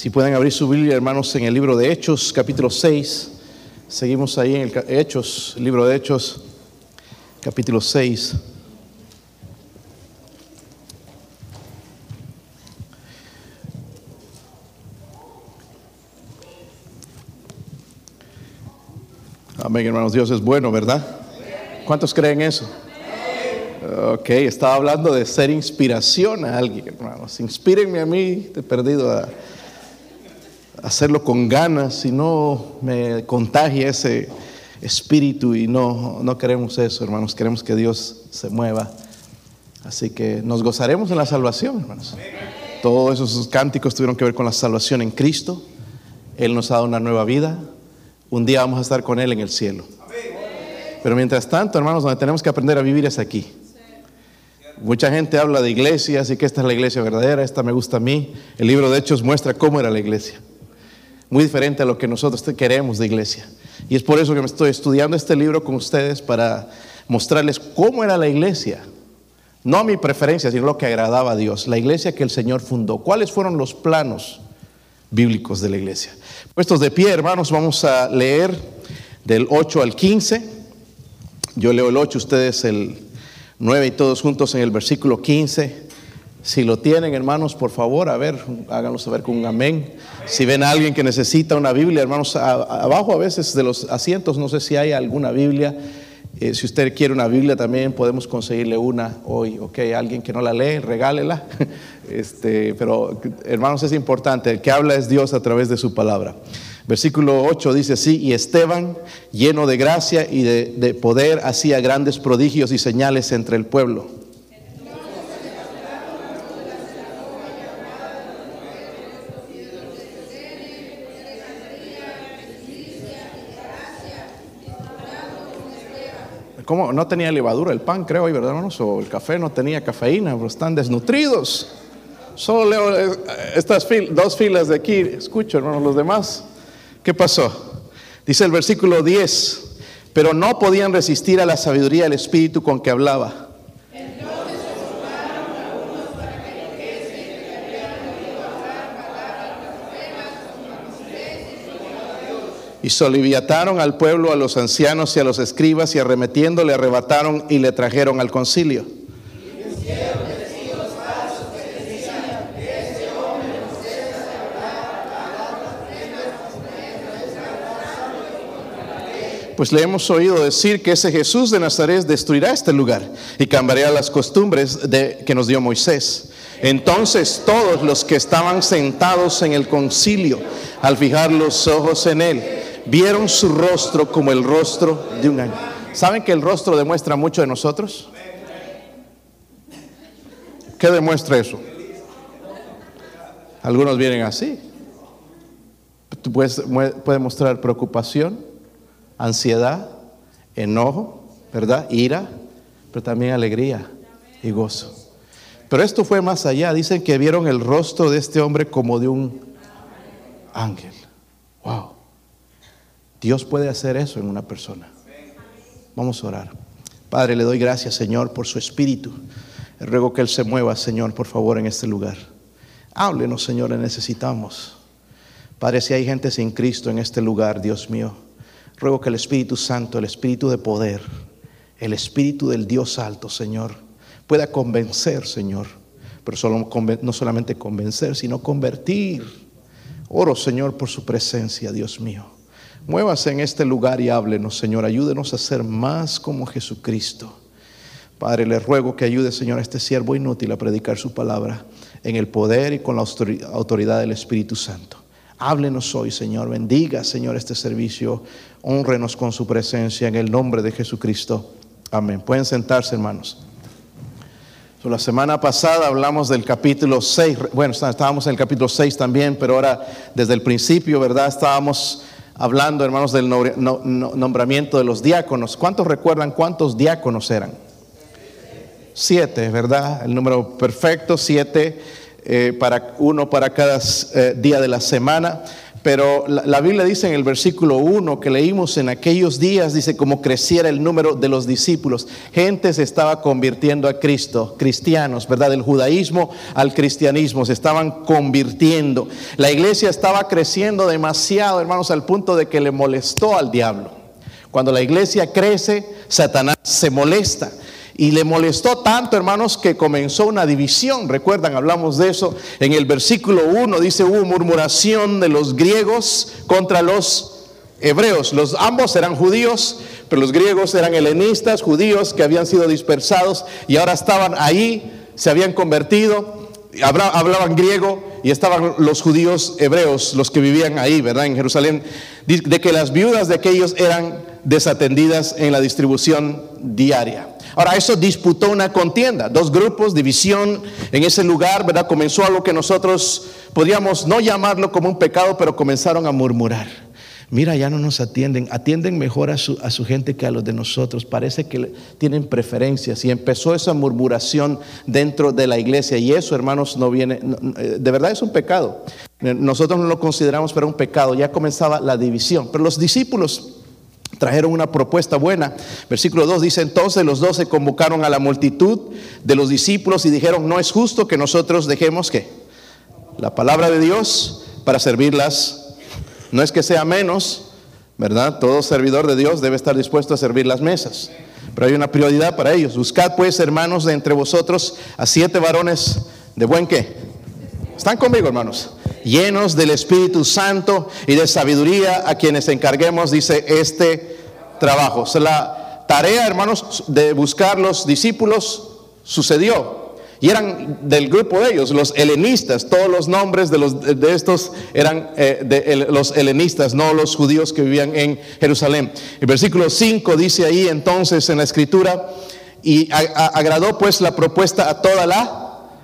Si pueden abrir su Biblia, hermanos, en el libro de Hechos, capítulo 6. Seguimos ahí en el Hechos, libro de Hechos, capítulo 6. Amén, hermanos. Dios es bueno, ¿verdad? ¿Cuántos creen eso? Ok, estaba hablando de ser inspiración a alguien, hermanos. Inspírenme a mí, te he perdido a hacerlo con ganas y no me contagie ese espíritu y no, no queremos eso, hermanos. Queremos que Dios se mueva. Así que nos gozaremos en la salvación, hermanos. Todos esos cánticos tuvieron que ver con la salvación en Cristo. Él nos ha dado una nueva vida. Un día vamos a estar con Él en el cielo. Pero mientras tanto, hermanos, donde tenemos que aprender a vivir es aquí. Mucha gente habla de iglesias y que esta es la iglesia verdadera, esta me gusta a mí. El libro de Hechos muestra cómo era la iglesia. Muy diferente a lo que nosotros queremos de iglesia. Y es por eso que me estoy estudiando este libro con ustedes para mostrarles cómo era la iglesia. No a mi preferencia, sino lo que agradaba a Dios. La iglesia que el Señor fundó. ¿Cuáles fueron los planos bíblicos de la iglesia? Puestos de pie, hermanos, vamos a leer del 8 al 15. Yo leo el 8, ustedes el 9 y todos juntos en el versículo 15. Si lo tienen, hermanos, por favor, a ver, háganlo saber con un amén. Si ven a alguien que necesita una Biblia, hermanos, abajo a veces de los asientos, no sé si hay alguna Biblia. Eh, si usted quiere una Biblia también podemos conseguirle una hoy, ok, alguien que no la lee, regálela. Este, pero hermanos es importante, el que habla es Dios a través de su palabra. Versículo 8 dice así, y Esteban, lleno de gracia y de poder, hacía grandes prodigios y señales entre el pueblo. ¿Cómo? No tenía levadura el pan, creo, ¿verdad, hermanos? O el café no tenía cafeína, pero están desnutridos. Solo leo eh, estas dos filas de aquí, escucho, hermanos, los demás. ¿Qué pasó? Dice el versículo 10, pero no podían resistir a la sabiduría del Espíritu con que hablaba. Y soliviataron al pueblo, a los ancianos y a los escribas, y arremetiendo le arrebataron y le trajeron al concilio. Pues le hemos oído decir que ese Jesús de Nazaret destruirá este lugar y cambiará las costumbres de, que nos dio Moisés. Entonces todos los que estaban sentados en el concilio, al fijar los ojos en él, vieron su rostro como el rostro de un ángel. ¿Saben que el rostro demuestra mucho de nosotros? ¿Qué demuestra eso? Algunos vienen así. puede mostrar preocupación, ansiedad, enojo, ¿verdad? Ira, pero también alegría y gozo. Pero esto fue más allá. Dicen que vieron el rostro de este hombre como de un ángel. Wow. Dios puede hacer eso en una persona. Vamos a orar. Padre, le doy gracias, Señor, por su espíritu. Ruego que Él se mueva, Señor, por favor, en este lugar. Háblenos, Señor, le necesitamos. Padre, si hay gente sin Cristo en este lugar, Dios mío, ruego que el Espíritu Santo, el Espíritu de poder, el Espíritu del Dios alto, Señor, pueda convencer, Señor. Pero no solamente convencer, sino convertir. Oro, Señor, por su presencia, Dios mío. Muévase en este lugar y háblenos, Señor. Ayúdenos a ser más como Jesucristo. Padre, le ruego que ayude, Señor, a este siervo inútil a predicar su palabra en el poder y con la autoridad del Espíritu Santo. Háblenos hoy, Señor. Bendiga, Señor, este servicio. Honrenos con su presencia en el nombre de Jesucristo. Amén. Pueden sentarse, hermanos. la semana pasada hablamos del capítulo 6. Bueno, estábamos en el capítulo 6 también, pero ahora desde el principio, ¿verdad? Estábamos hablando, hermanos, del nombramiento de los diáconos. ¿Cuántos recuerdan cuántos diáconos eran? Siete, ¿verdad? El número perfecto, siete, eh, para, uno para cada eh, día de la semana. Pero la, Biblia dice en el versículo 1 que leímos en aquellos días, dice, como creciera el número de los discípulos, gente se estaba convirtiendo a Cristo, cristianos, ¿verdad? Del judaísmo al cristianismo, se estaban convirtiendo. La iglesia estaba creciendo demasiado, hermanos, al punto de que le molestó al diablo. Cuando la iglesia crece, Satanás se molesta. Y le molestó tanto, hermanos, que comenzó una división. Recuerdan, hablamos de eso en el versículo 1. Dice, hubo murmuración de los griegos contra los hebreos. Los ambos eran judíos, pero los griegos eran helenistas, judíos que habían sido dispersados y ahora estaban ahí, se habían convertido, hablaban griego y estaban los judíos hebreos, los que vivían ahí, ¿verdad? En Jerusalén, de que las viudas de aquellos eran desatendidas en la distribución diaria. Ahora, eso disputó una contienda, dos grupos, división en ese lugar, ¿verdad? Comenzó algo que nosotros podríamos no llamarlo como un pecado, pero comenzaron a murmurar. Mira, ya no nos atienden, atienden mejor a su, a su gente que a los de nosotros. Parece que tienen preferencias y empezó esa murmuración dentro de la iglesia. Y eso, hermanos, no viene, eh, de verdad es un pecado. Nosotros no lo consideramos, pero un pecado. Ya comenzaba la división. Pero los discípulos trajeron una propuesta buena. Versículo 2 dice, entonces los dos se convocaron a la multitud de los discípulos y dijeron, no es justo que nosotros dejemos que la palabra de Dios para servirlas. No es que sea menos, ¿verdad? Todo servidor de Dios debe estar dispuesto a servir las mesas. Pero hay una prioridad para ellos. Buscad pues, hermanos, de entre vosotros a siete varones de buen qué. ¿Están conmigo, hermanos? llenos del Espíritu Santo y de sabiduría, a quienes encarguemos, dice, este trabajo. la tarea, hermanos, de buscar los discípulos sucedió. Y eran del grupo de ellos, los helenistas, todos los nombres de, los, de estos eran eh, de los helenistas, no los judíos que vivían en Jerusalén. El versículo 5 dice ahí entonces en la escritura, y agradó pues la propuesta a toda la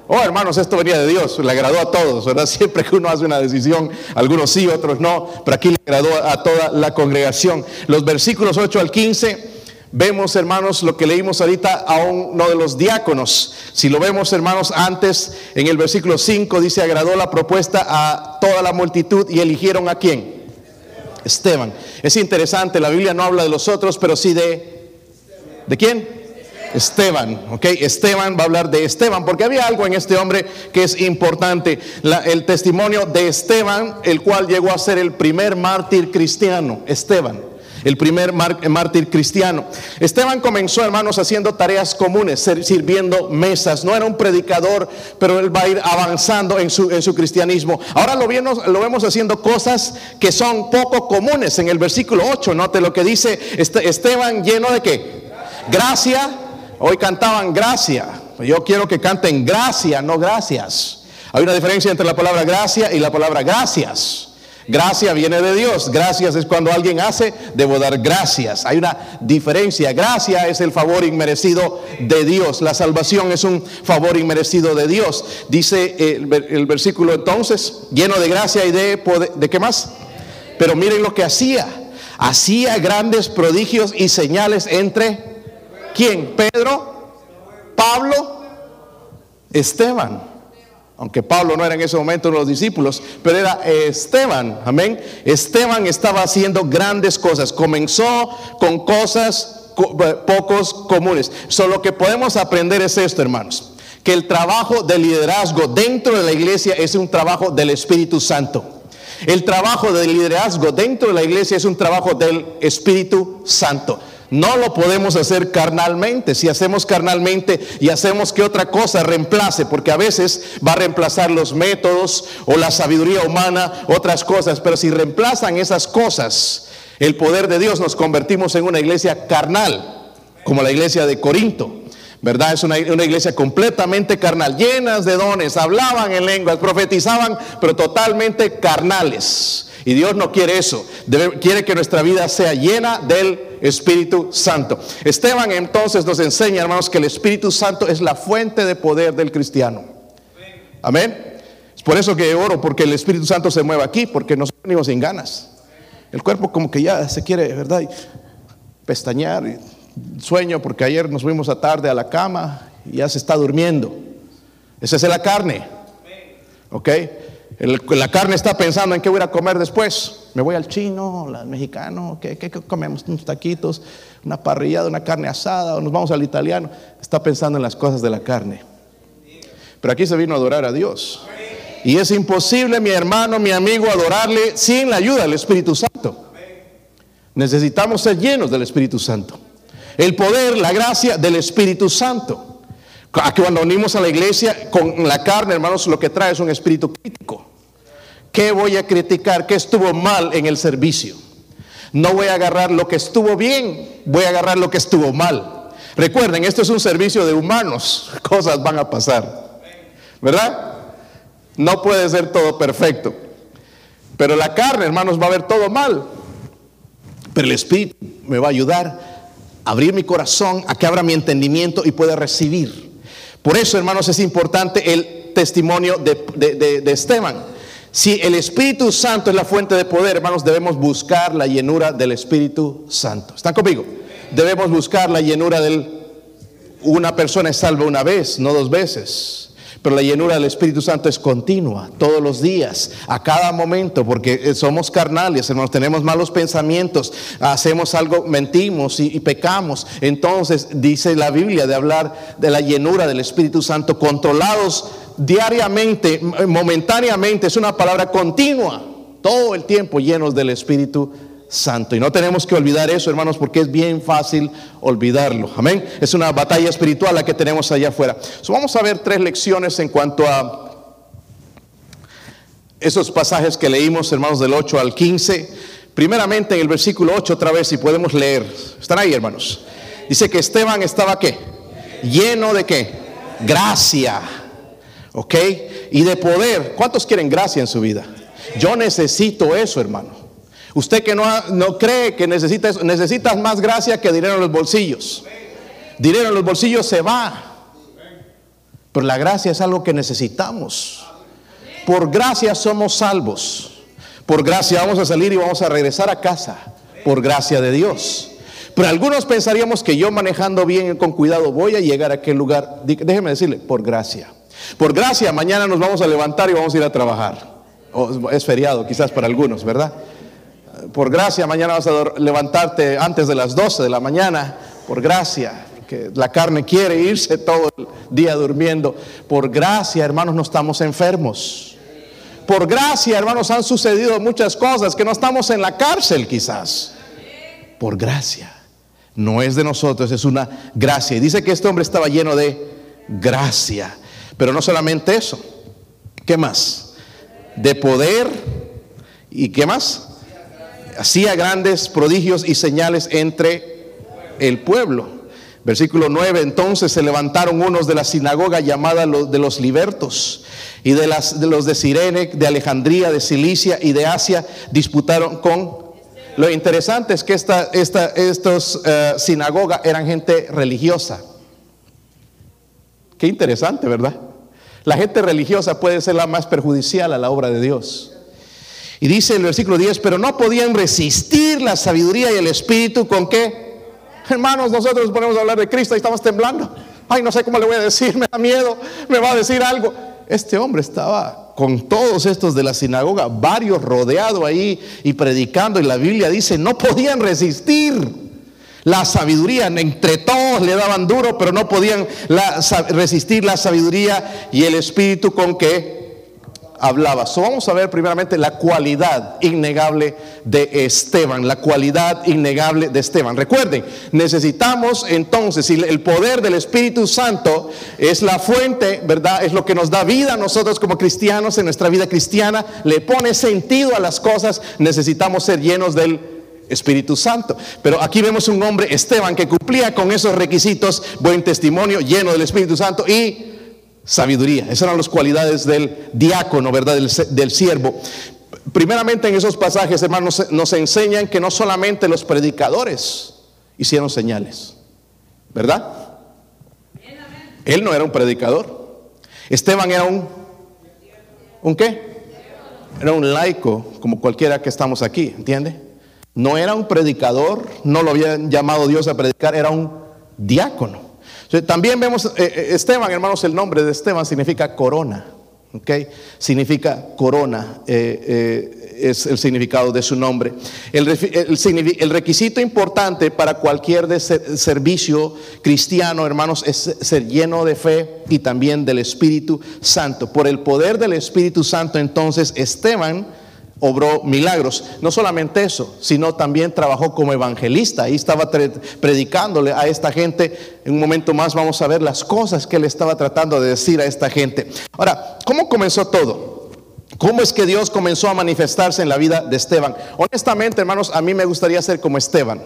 Oh, hermanos, esto venía de Dios, le agradó a todos, ¿verdad? Siempre que uno hace una decisión, algunos sí, otros no, pero aquí le agradó a toda la congregación. Los versículos 8 al 15, vemos, hermanos, lo que leímos ahorita a uno de los diáconos. Si lo vemos, hermanos, antes, en el versículo 5 dice, agradó la propuesta a toda la multitud y eligieron a quién? Esteban. Es interesante, la Biblia no habla de los otros, pero sí de... ¿De quién? Esteban, ¿ok? Esteban va a hablar de Esteban, porque había algo en este hombre que es importante, el testimonio de Esteban, el cual llegó a ser el primer mártir cristiano, Esteban el primer mártir cristiano. Esteban comenzó, hermanos, haciendo tareas comunes, sirviendo mesas. No era un predicador, pero él va a ir avanzando en su, en su cristianismo. Ahora lo vemos, lo vemos haciendo cosas que son poco comunes. En el versículo 8, note lo que dice este, Esteban lleno de qué? Gracia Hoy cantaban gracia. Yo quiero que canten gracia, no gracias. Hay una diferencia entre la palabra gracia y la palabra gracias. Gracia viene de Dios. Gracias es cuando alguien hace, debo dar gracias. Hay una diferencia. Gracia es el favor inmerecido de Dios. La salvación es un favor inmerecido de Dios. Dice el, versículo entonces, lleno de gracia y de poder. ¿De qué más? Pero miren lo que hacía. Hacía grandes prodigios y señales entre ¿Quién? Pedro, Pablo, Esteban. Aunque Pablo no era en ese momento uno de los discípulos, pero era Esteban. Amén. Esteban estaba haciendo grandes cosas. Comenzó con cosas eh, pocos comunes. Solo que podemos aprender es esto, hermanos. Que el trabajo de liderazgo dentro de la iglesia es un trabajo del Espíritu Santo. El trabajo de liderazgo dentro de la iglesia es un trabajo del Espíritu Santo. No lo podemos hacer carnalmente. Si hacemos carnalmente y hacemos que otra cosa reemplace, porque a veces va a reemplazar los métodos o la sabiduría humana, otras cosas, pero si reemplazan esas cosas, el poder de Dios nos convertimos en una iglesia carnal, como la iglesia de Corinto. ¿verdad? Es una, iglesia completamente carnal, llenas de dones, hablaban en lenguas, profetizaban, pero totalmente carnales. Y Dios no quiere eso, quiere que nuestra vida sea llena del Espíritu Santo. Esteban entonces nos enseña, hermanos, que el Espíritu Santo es la fuente de poder del cristiano. Amén. Es por eso que oro, porque el Espíritu Santo se mueve aquí, porque nos venimos sin ganas. El cuerpo como que ya se quiere, ¿verdad? Pestañear, sueño, porque ayer nos fuimos a tarde a la cama y ya se está durmiendo. Esa es la carne. ¿Ok? La carne está pensando en qué voy a comer después. Me voy al chino, al mexicano, ¿qué, comemos? Unos taquitos, una parrillada, una carne asada, o nos vamos al italiano. Está pensando en las cosas de la carne. Pero aquí se vino a adorar a Dios. Y es imposible, mi hermano, mi amigo, adorarle sin la ayuda del Espíritu Santo. Necesitamos ser llenos del Espíritu Santo. El poder, la gracia del Espíritu Santo. Cuando unimos a la iglesia con la carne, hermanos, lo que trae es un espíritu crítico. ¿Qué voy a criticar? ¿Qué estuvo mal en el servicio? No voy a agarrar lo que estuvo bien, voy a agarrar lo que estuvo mal. Recuerden, esto es un servicio de humanos, cosas van a pasar. ¿Verdad? No puede ser todo perfecto. Pero la carne, hermanos, va a ver todo mal. Pero el Espíritu me va a ayudar a abrir mi corazón, a que abra mi entendimiento y pueda recibir. Por eso, hermanos, es importante el testimonio de, Esteban. Si el Espíritu Santo es la fuente de poder, hermanos, debemos buscar la llenura del Espíritu Santo. ¿Están conmigo? Debemos buscar la llenura del... Una persona es salva una vez, no dos veces. Pero la llenura del Espíritu Santo es continua, todos los días, a cada momento, porque eh, somos carnales, hermanos, tenemos malos pensamientos, hacemos algo, mentimos y, pecamos. Entonces dice la Biblia de hablar de la llenura del Espíritu Santo, controlados diariamente, momentáneamente, es una palabra continua, todo el tiempo llenos del Espíritu Santo. Y no tenemos que olvidar eso, hermanos, porque es bien fácil olvidarlo. Amén. Es una batalla espiritual la que tenemos allá afuera. vamos a ver tres lecciones en cuanto a esos pasajes que leímos, hermanos, del 8 al 15. Primeramente en el versículo 8 otra vez, si podemos leer. ¿Están ahí, hermanos? Dice que Esteban estaba? Lleno de qué? Gracia. ¿Ok? Y de poder. ¿Cuántos quieren gracia en su vida? Yo necesito eso, hermano. Usted que no, no cree que necesita eso, necesitas más gracia que dinero en los bolsillos. Dinero en los bolsillos se va. Pero la gracia es algo que necesitamos. Por gracia somos salvos. Por gracia vamos a salir y vamos a regresar a casa. Por gracia de Dios. Pero algunos pensaríamos que yo manejando bien y con cuidado voy a llegar a aquel lugar. Déjeme decirle, por gracia. Por gracia, mañana nos vamos a levantar y vamos a ir a trabajar. es feriado quizás para algunos, ¿verdad? Por gracia, mañana vas a levantarte antes de las 12 de la mañana, por gracia, que la carne quiere irse todo el día durmiendo. Por gracia, hermanos, no estamos enfermos. Por gracia, hermanos, han sucedido muchas cosas que no estamos en la cárcel quizás. Por gracia. No es de nosotros, es una gracia. Y dice que este hombre estaba lleno de gracia. Pero no solamente eso. ¿Qué más? De poder. ¿Y qué más? Hacía grandes prodigios y señales entre el pueblo. Versículo 9, entonces se levantaron unos de la sinagoga llamada de los libertos y de, las, de los de Sirene, de Alejandría, de Cilicia y de Asia disputaron con... Lo interesante es que esta, esta, estos uh, sinagoga eran gente religiosa. Qué interesante, ¿verdad? La gente religiosa puede ser la más perjudicial a la obra de Dios. Y dice el versículo 10, pero no podían resistir la sabiduría y el espíritu con qué. Hermanos, nosotros ponemos a hablar de Cristo y estamos temblando. Ay, no sé cómo le voy a decir, me da miedo, me va a decir algo. Este hombre estaba con todos estos de la sinagoga, varios rodeados ahí y predicando. Y la Biblia dice, no podían resistir la sabiduría. Entre todos le daban duro, pero no podían resistir la sabiduría y el espíritu con que hablaba. So, vamos a ver primeramente la cualidad innegable de Esteban, la cualidad innegable de Esteban. Recuerden, necesitamos entonces, si el poder del Espíritu Santo es la fuente, ¿verdad? Es lo que nos da vida a nosotros como cristianos en nuestra vida cristiana, le pone sentido a las cosas, necesitamos ser llenos del Espíritu Santo. Pero aquí vemos un hombre, Esteban, que cumplía con esos requisitos, buen testimonio, lleno del Espíritu Santo y sabiduría. Esas eran las cualidades del diácono, ¿verdad? Del, siervo. Primeramente en esos pasajes, hermanos, nos enseñan que no solamente los predicadores hicieron señales, ¿verdad? Él no era un predicador. Esteban era un... ¿Un qué? Era un laico, como cualquiera que estamos aquí, ¿entiende? No era un predicador, no lo había llamado Dios a predicar, era un diácono. También vemos, eh, eh, Esteban, hermanos, el nombre de Esteban significa corona. Okay. Significa corona, eh, es el significado de su nombre. El, el, requisito importante para cualquier servicio cristiano, hermanos, es ser lleno de fe y también del Espíritu Santo. Por el poder del Espíritu Santo, entonces, Esteban obró milagros. No solamente eso, sino también trabajó como evangelista. Ahí estaba predicándole a esta gente. En un momento más vamos a ver las cosas que él estaba tratando de decir a esta gente. Ahora, ¿cómo comenzó todo? ¿Cómo es que Dios comenzó a manifestarse en la vida de Esteban? Honestamente, hermanos, a mí me gustaría ser como Esteban.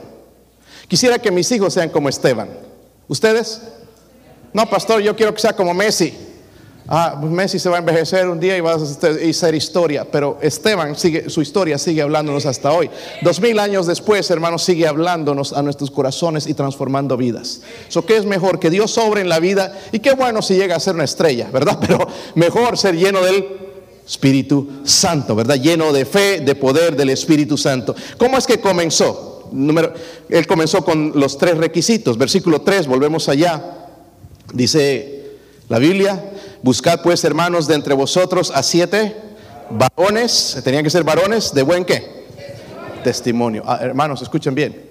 Quisiera que mis hijos sean como Esteban. ¿Ustedes? No, pastor, yo quiero que sea como Messi. Ah, pues Messi se va a envejecer un día y va a ser historia, pero Esteban sigue, su historia sigue hablándonos hasta hoy. Dos mil años después, hermanos, sigue hablándonos a nuestros corazones y transformando vidas. So, ¿Qué es mejor? Que Dios sobre en la vida y qué bueno si llega a ser una estrella, ¿verdad? Pero mejor ser lleno del Espíritu Santo, ¿verdad? Lleno de fe, de poder del Espíritu Santo. ¿Cómo es que comenzó? Él comenzó con los tres requisitos. Versículo 3, volvemos allá. Dice la Biblia, Buscad pues, hermanos, de entre vosotros a siete varones, tenían que ser varones de buen qué? Testimonio. Ah, hermanos, escuchen bien.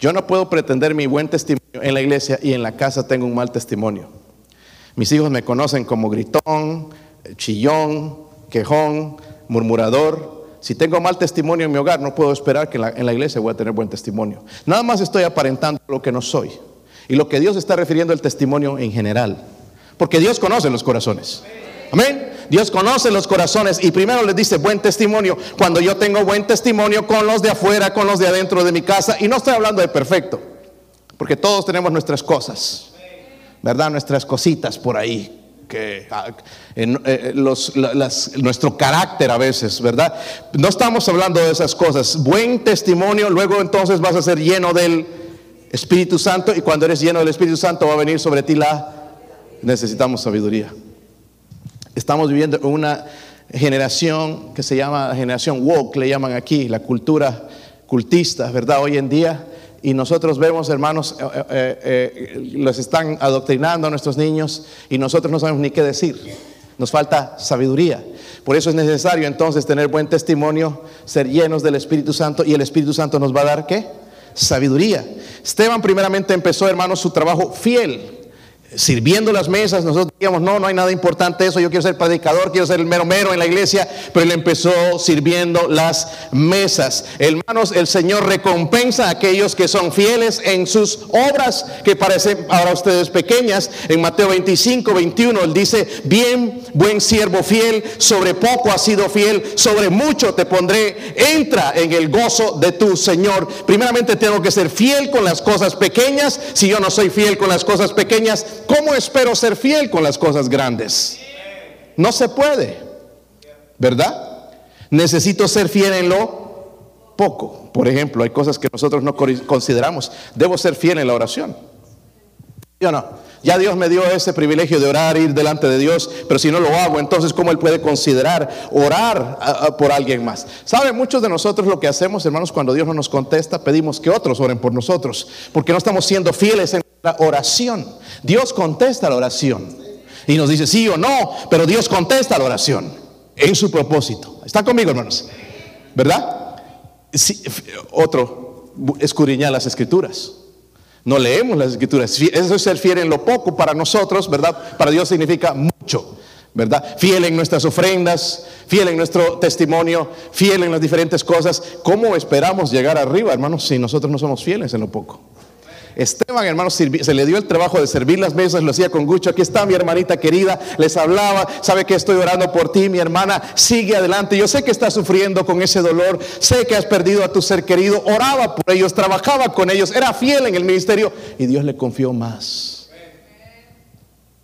Yo no puedo pretender mi buen testimonio en la iglesia y en la casa tengo un mal testimonio. Mis hijos me conocen como gritón, chillón, quejón, murmurador. Si tengo mal testimonio en mi hogar, no puedo esperar que en la, en la iglesia voy a tener buen testimonio. Nada más estoy aparentando lo que no soy. Y lo que Dios está refiriendo al testimonio en general. Porque Dios conoce los corazones. Amén. Dios conoce los corazones y primero les dice buen testimonio. Cuando yo tengo buen testimonio con los de afuera, con los de adentro de mi casa, y no estoy hablando de perfecto, porque todos tenemos nuestras cosas, ¿verdad? Nuestras cositas por ahí. Que, ah, eh, nuestro carácter a veces, ¿verdad? No estamos hablando de esas cosas. Buen testimonio, luego entonces vas a ser lleno del Espíritu Santo y cuando eres lleno del Espíritu Santo va a venir sobre ti la necesitamos sabiduría. Estamos viviendo una generación que se llama generación woke, le llaman aquí, la cultura cultista, ¿verdad? Hoy en día. Y nosotros vemos, hermanos, eh, eh, eh, los están adoctrinando a nuestros niños y nosotros no sabemos ni qué decir. Nos falta sabiduría. Por eso es necesario entonces tener buen testimonio, ser llenos del Espíritu Santo y el Espíritu Santo nos va a dar qué? Sabiduría. Esteban primeramente empezó, hermanos, su trabajo fiel sirviendo las mesas, nosotros digamos, no, no hay nada importante eso, yo quiero ser predicador, quiero ser el mero mero en la iglesia, pero él empezó sirviendo las mesas. Hermanos, el Señor recompensa a aquellos que son fieles en sus obras, que parecen para ustedes pequeñas. En Mateo 25, 21, él dice, bien, buen siervo fiel, sobre poco has sido fiel, sobre mucho te pondré, entra en el gozo de tu Señor. Primeramente tengo que ser fiel con las cosas pequeñas, si yo no soy fiel con las cosas pequeñas, ¿cómo espero ser fiel con las cosas grandes? No se puede, ¿verdad? Necesito ser fiel en lo poco. Por ejemplo, hay cosas que nosotros no consideramos. Debo ser fiel en la oración. ¿Sí o no? Ya Dios me dio ese privilegio de orar, ir delante de Dios, pero si no lo hago, entonces ¿cómo Él puede considerar orar por alguien más? ¿Sabe? Muchos de nosotros lo que hacemos, hermanos, cuando Dios no nos contesta, pedimos que otros oren por nosotros, porque no estamos siendo fieles en la oración. Dios contesta la oración y nos dice sí o no, pero Dios contesta la oración en su propósito. ¿Está conmigo, hermanos? ¿Verdad? otro, escudriñar las escrituras. No leemos las escrituras. Eso es ser fiel en lo poco para nosotros, ¿verdad? Para Dios significa mucho, ¿verdad? Fiel en nuestras ofrendas, fiel en nuestro testimonio, fiel en las diferentes cosas. ¿Cómo esperamos llegar arriba, hermanos, si nosotros no somos fieles en lo poco? Esteban, hermano, se le dio el trabajo de servir las mesas, lo hacía con gusto. Aquí está mi hermanita querida, les hablaba, sabe que estoy orando por ti, mi hermana, sigue adelante. Yo sé que estás sufriendo con ese dolor, sé que has perdido a tu ser querido, oraba por ellos, trabajaba con ellos, era fiel en el ministerio y Dios le confió más.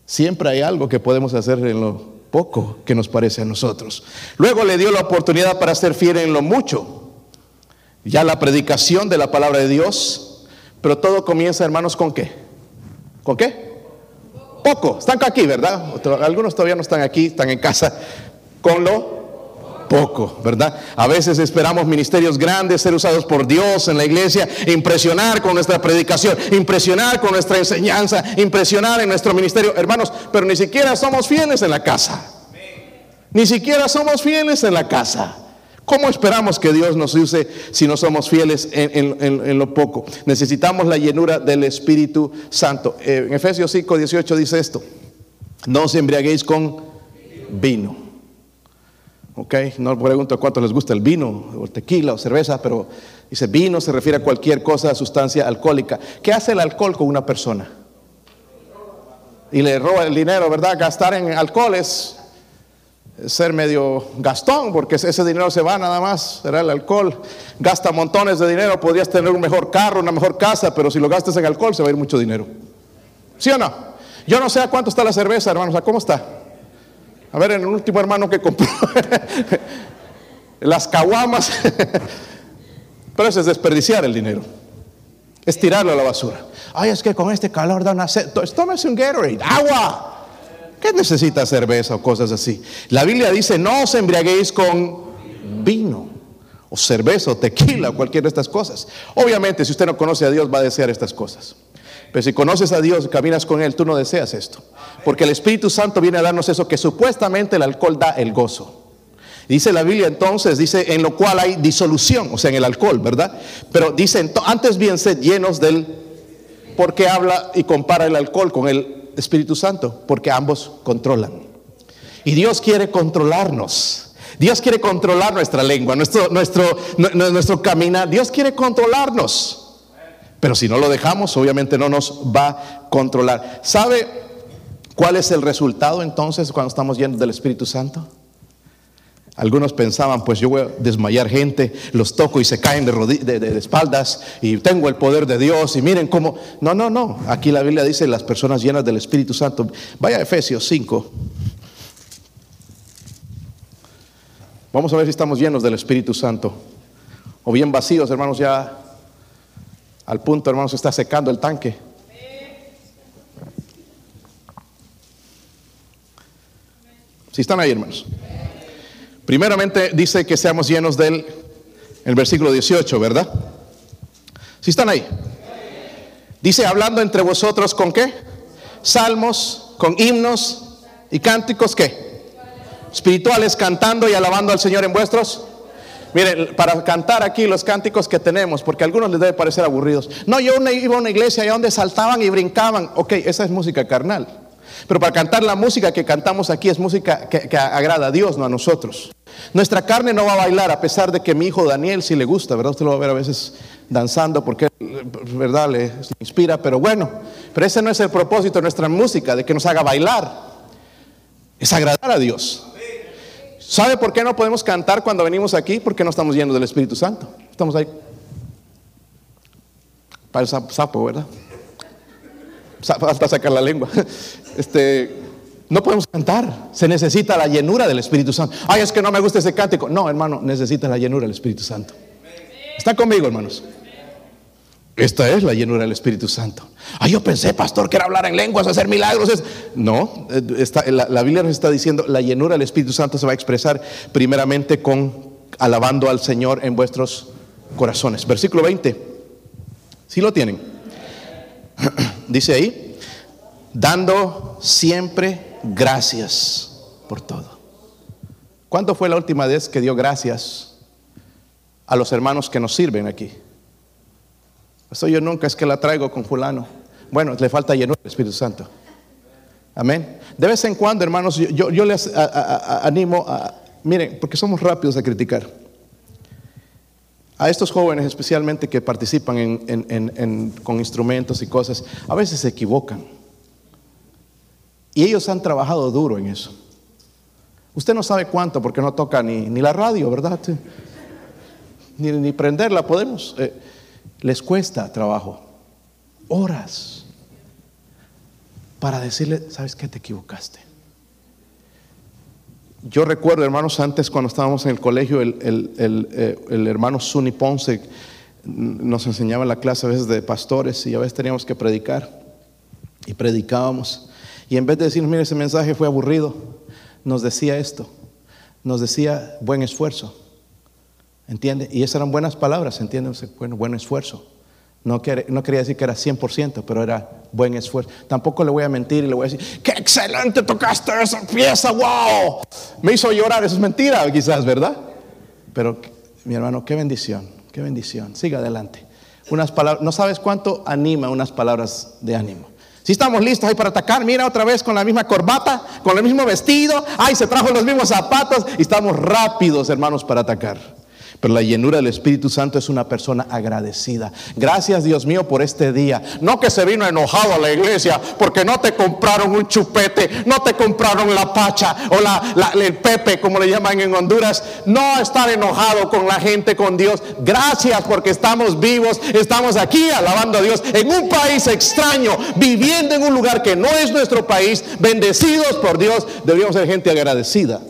Siempre hay algo que podemos hacer en lo poco que nos parece a nosotros. Luego le dio la oportunidad para ser fiel en lo mucho. Ya la predicación de la palabra de Dios pero todo comienza, hermanos, ¿con qué? ¿Con qué? Poco. Están aquí, ¿verdad? Algunos todavía no están aquí, están en casa. Con lo poco, ¿verdad? A veces esperamos ministerios grandes, ser usados por Dios en la iglesia, impresionar con nuestra predicación, impresionar con nuestra enseñanza, impresionar en nuestro ministerio, hermanos, pero ni siquiera somos fieles en la casa. Ni siquiera somos fieles en la casa. ¿Cómo esperamos que Dios nos use si no somos fieles en, lo poco? Necesitamos la llenura del Espíritu Santo. Eh, en Efesios 5, 18 dice esto. No os embriaguéis con vino. Ok, no pregunto cuánto les gusta el vino, o tequila, o cerveza, pero dice vino se refiere a cualquier cosa, sustancia alcohólica. ¿Qué hace el alcohol con una persona? Y le roba el dinero, ¿verdad? Gastar en alcohol es ser medio gastón, porque ese dinero se va nada más, será el alcohol. Gasta montones de dinero, podrías tener un mejor carro, una mejor casa, pero si lo gastas en alcohol se va a ir mucho dinero. ¿Sí o no? Yo no sé a cuánto está la cerveza, hermanos, ¿a cómo está? A ver, en el último hermano que compró las caguamas. Pero eso es desperdiciar el dinero. Es tirarlo a la basura. Ay, es que con este calor da una sed. Tómese un Gatorade, agua. ¿Qué necesita cerveza o cosas así? La Biblia dice, no os embriaguéis con vino, o cerveza, o tequila, o cualquiera de estas cosas. Obviamente, si usted no conoce a Dios, va a desear estas cosas. Pero si conoces a Dios, caminas con Él, tú no deseas esto. Porque el Espíritu Santo viene a darnos eso que supuestamente el alcohol da el gozo. Dice la Biblia entonces, dice, en lo cual hay disolución, o sea, en el alcohol, ¿verdad? Pero dice, antes bien sed llenos del, porque habla y compara el alcohol con el Espíritu Santo, porque ambos controlan. Y Dios quiere controlarnos. Dios quiere controlar nuestra lengua, nuestro, nuestro, nuestro caminar. Dios quiere controlarnos. Pero si no lo dejamos, obviamente no nos va a controlar. ¿Sabe cuál es el resultado entonces cuando estamos llenos del Espíritu Santo? Algunos pensaban, pues yo voy a desmayar gente, los toco y se caen de, espaldas y tengo el poder de Dios y miren cómo... No, no, no. Aquí la Biblia dice las personas llenas del Espíritu Santo. Vaya a Efesios 5. Vamos a ver si estamos llenos del Espíritu Santo. O bien vacíos, hermanos, ya al punto, hermanos, está secando el tanque. Si están ahí, hermanos. Primeramente dice que seamos llenos del el versículo 18, ¿verdad? Si están ahí. Dice, hablando entre vosotros con qué? Salmos, con himnos y cánticos, ¿qué? Espirituales, cantando y alabando al Señor en vuestros Miren, para cantar aquí los cánticos que tenemos, porque a algunos les debe parecer aburridos. No, yo iba a una iglesia allá donde saltaban y brincaban. Ok, esa es música carnal. Pero para cantar la música que cantamos aquí es música que, agrada a Dios, no a nosotros. Nuestra carne no va a bailar, a pesar de que mi hijo Daniel sí le gusta, ¿verdad? Usted lo va a ver a veces danzando porque, ¿verdad? Le, inspira, pero bueno, pero ese no es el propósito de nuestra música, de que nos haga bailar. Es agradar a Dios. ¿Sabe por qué no podemos cantar cuando venimos aquí? Porque no estamos llenos del Espíritu Santo. Estamos ahí. Para el sapo, ¿verdad? Falta sacar la lengua. Este, no podemos cantar. Se necesita la llenura del Espíritu Santo. Ay, es que no me gusta ese cántico. No, hermano, necesita la llenura del Espíritu Santo. ¿Están conmigo, hermanos? Esta es la llenura del Espíritu Santo. Ah, yo pensé, pastor, que era hablar en lenguas, hacer milagros. No, eh, la, Biblia nos está diciendo, la llenura del Espíritu Santo se va a expresar primeramente con alabando al Señor en vuestros corazones. Versículo 20. ¿Sí lo tienen? Dice ahí, dando siempre gracias por todo. ¿Cuándo fue la última vez que dio gracias a los hermanos que nos sirven aquí? Eso yo nunca es que la traigo con fulano. Bueno, le falta llenura del Espíritu Santo. Amén. De vez en cuando, hermanos, yo, les animo a, miren, porque somos rápidos a criticar. A estos jóvenes especialmente que participan con instrumentos y cosas, a veces se equivocan. Y ellos han trabajado duro en eso. Usted no sabe cuánto porque no toca ni, la radio, ¿verdad? Ni, ni prenderla podemos. Eh, les cuesta trabajo, horas, para decirle, ¿sabes qué? Te equivocaste. Yo recuerdo, hermanos, antes cuando estábamos en el colegio, el, eh, hermano Suni Ponce nos enseñaba en la clase a veces de pastores y a veces teníamos que predicar y predicábamos. Y en vez de decirnos, mire, ese mensaje fue aburrido, nos decía esto, nos decía buen esfuerzo. ¿Entiende? Y esas eran buenas palabras, ¿entiende? Bueno, buen esfuerzo. No, quería decir que era 100%, pero era buen esfuerzo. Tampoco le voy a mentir y le voy a decir, qué excelente tocaste esa pieza, wow. Me hizo llorar, eso es mentira quizás, ¿verdad? Pero mi hermano, qué bendición, qué bendición. Siga adelante. Unas palabras, no sabes cuánto anima unas palabras de ánimo. Si estamos listos ahí para atacar, mira otra vez con la misma corbata, con el mismo vestido, ay, se trajo los mismos zapatos y estamos rápidos, hermanos, para atacar. Pero la llenura del Espíritu Santo es una persona agradecida. Gracias Dios mío por este día. No que se vino enojado a la iglesia porque no te compraron un chupete, no te compraron la pacha o la, el pepe como le llaman en Honduras. No estar enojado con la gente, con Dios. Gracias porque estamos vivos, estamos aquí alabando a Dios en un país extraño, viviendo en un lugar que no es nuestro país, bendecidos por Dios. Deberíamos ser gente agradecida.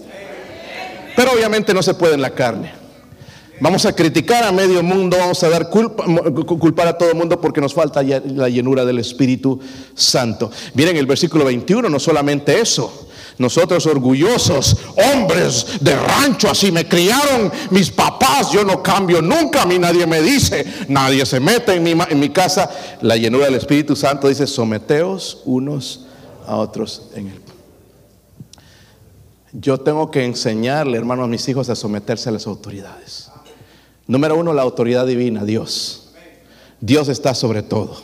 Pero obviamente no se puede en la carne. Vamos a criticar a medio mundo, vamos a dar culpa, culpar a todo el mundo porque nos falta la llenura del Espíritu Santo. Miren el versículo 21, no solamente eso. Nosotros orgullosos, hombres de rancho, así me criaron mis papás, yo no cambio nunca, a mí nadie me dice, nadie se mete en mi, en mi casa. La llenura del Espíritu Santo dice, someteos unos a otros en el yo tengo que enseñarle, hermano, a mis hijos a someterse a las autoridades. Número uno, la autoridad divina, Dios. Dios está sobre todo.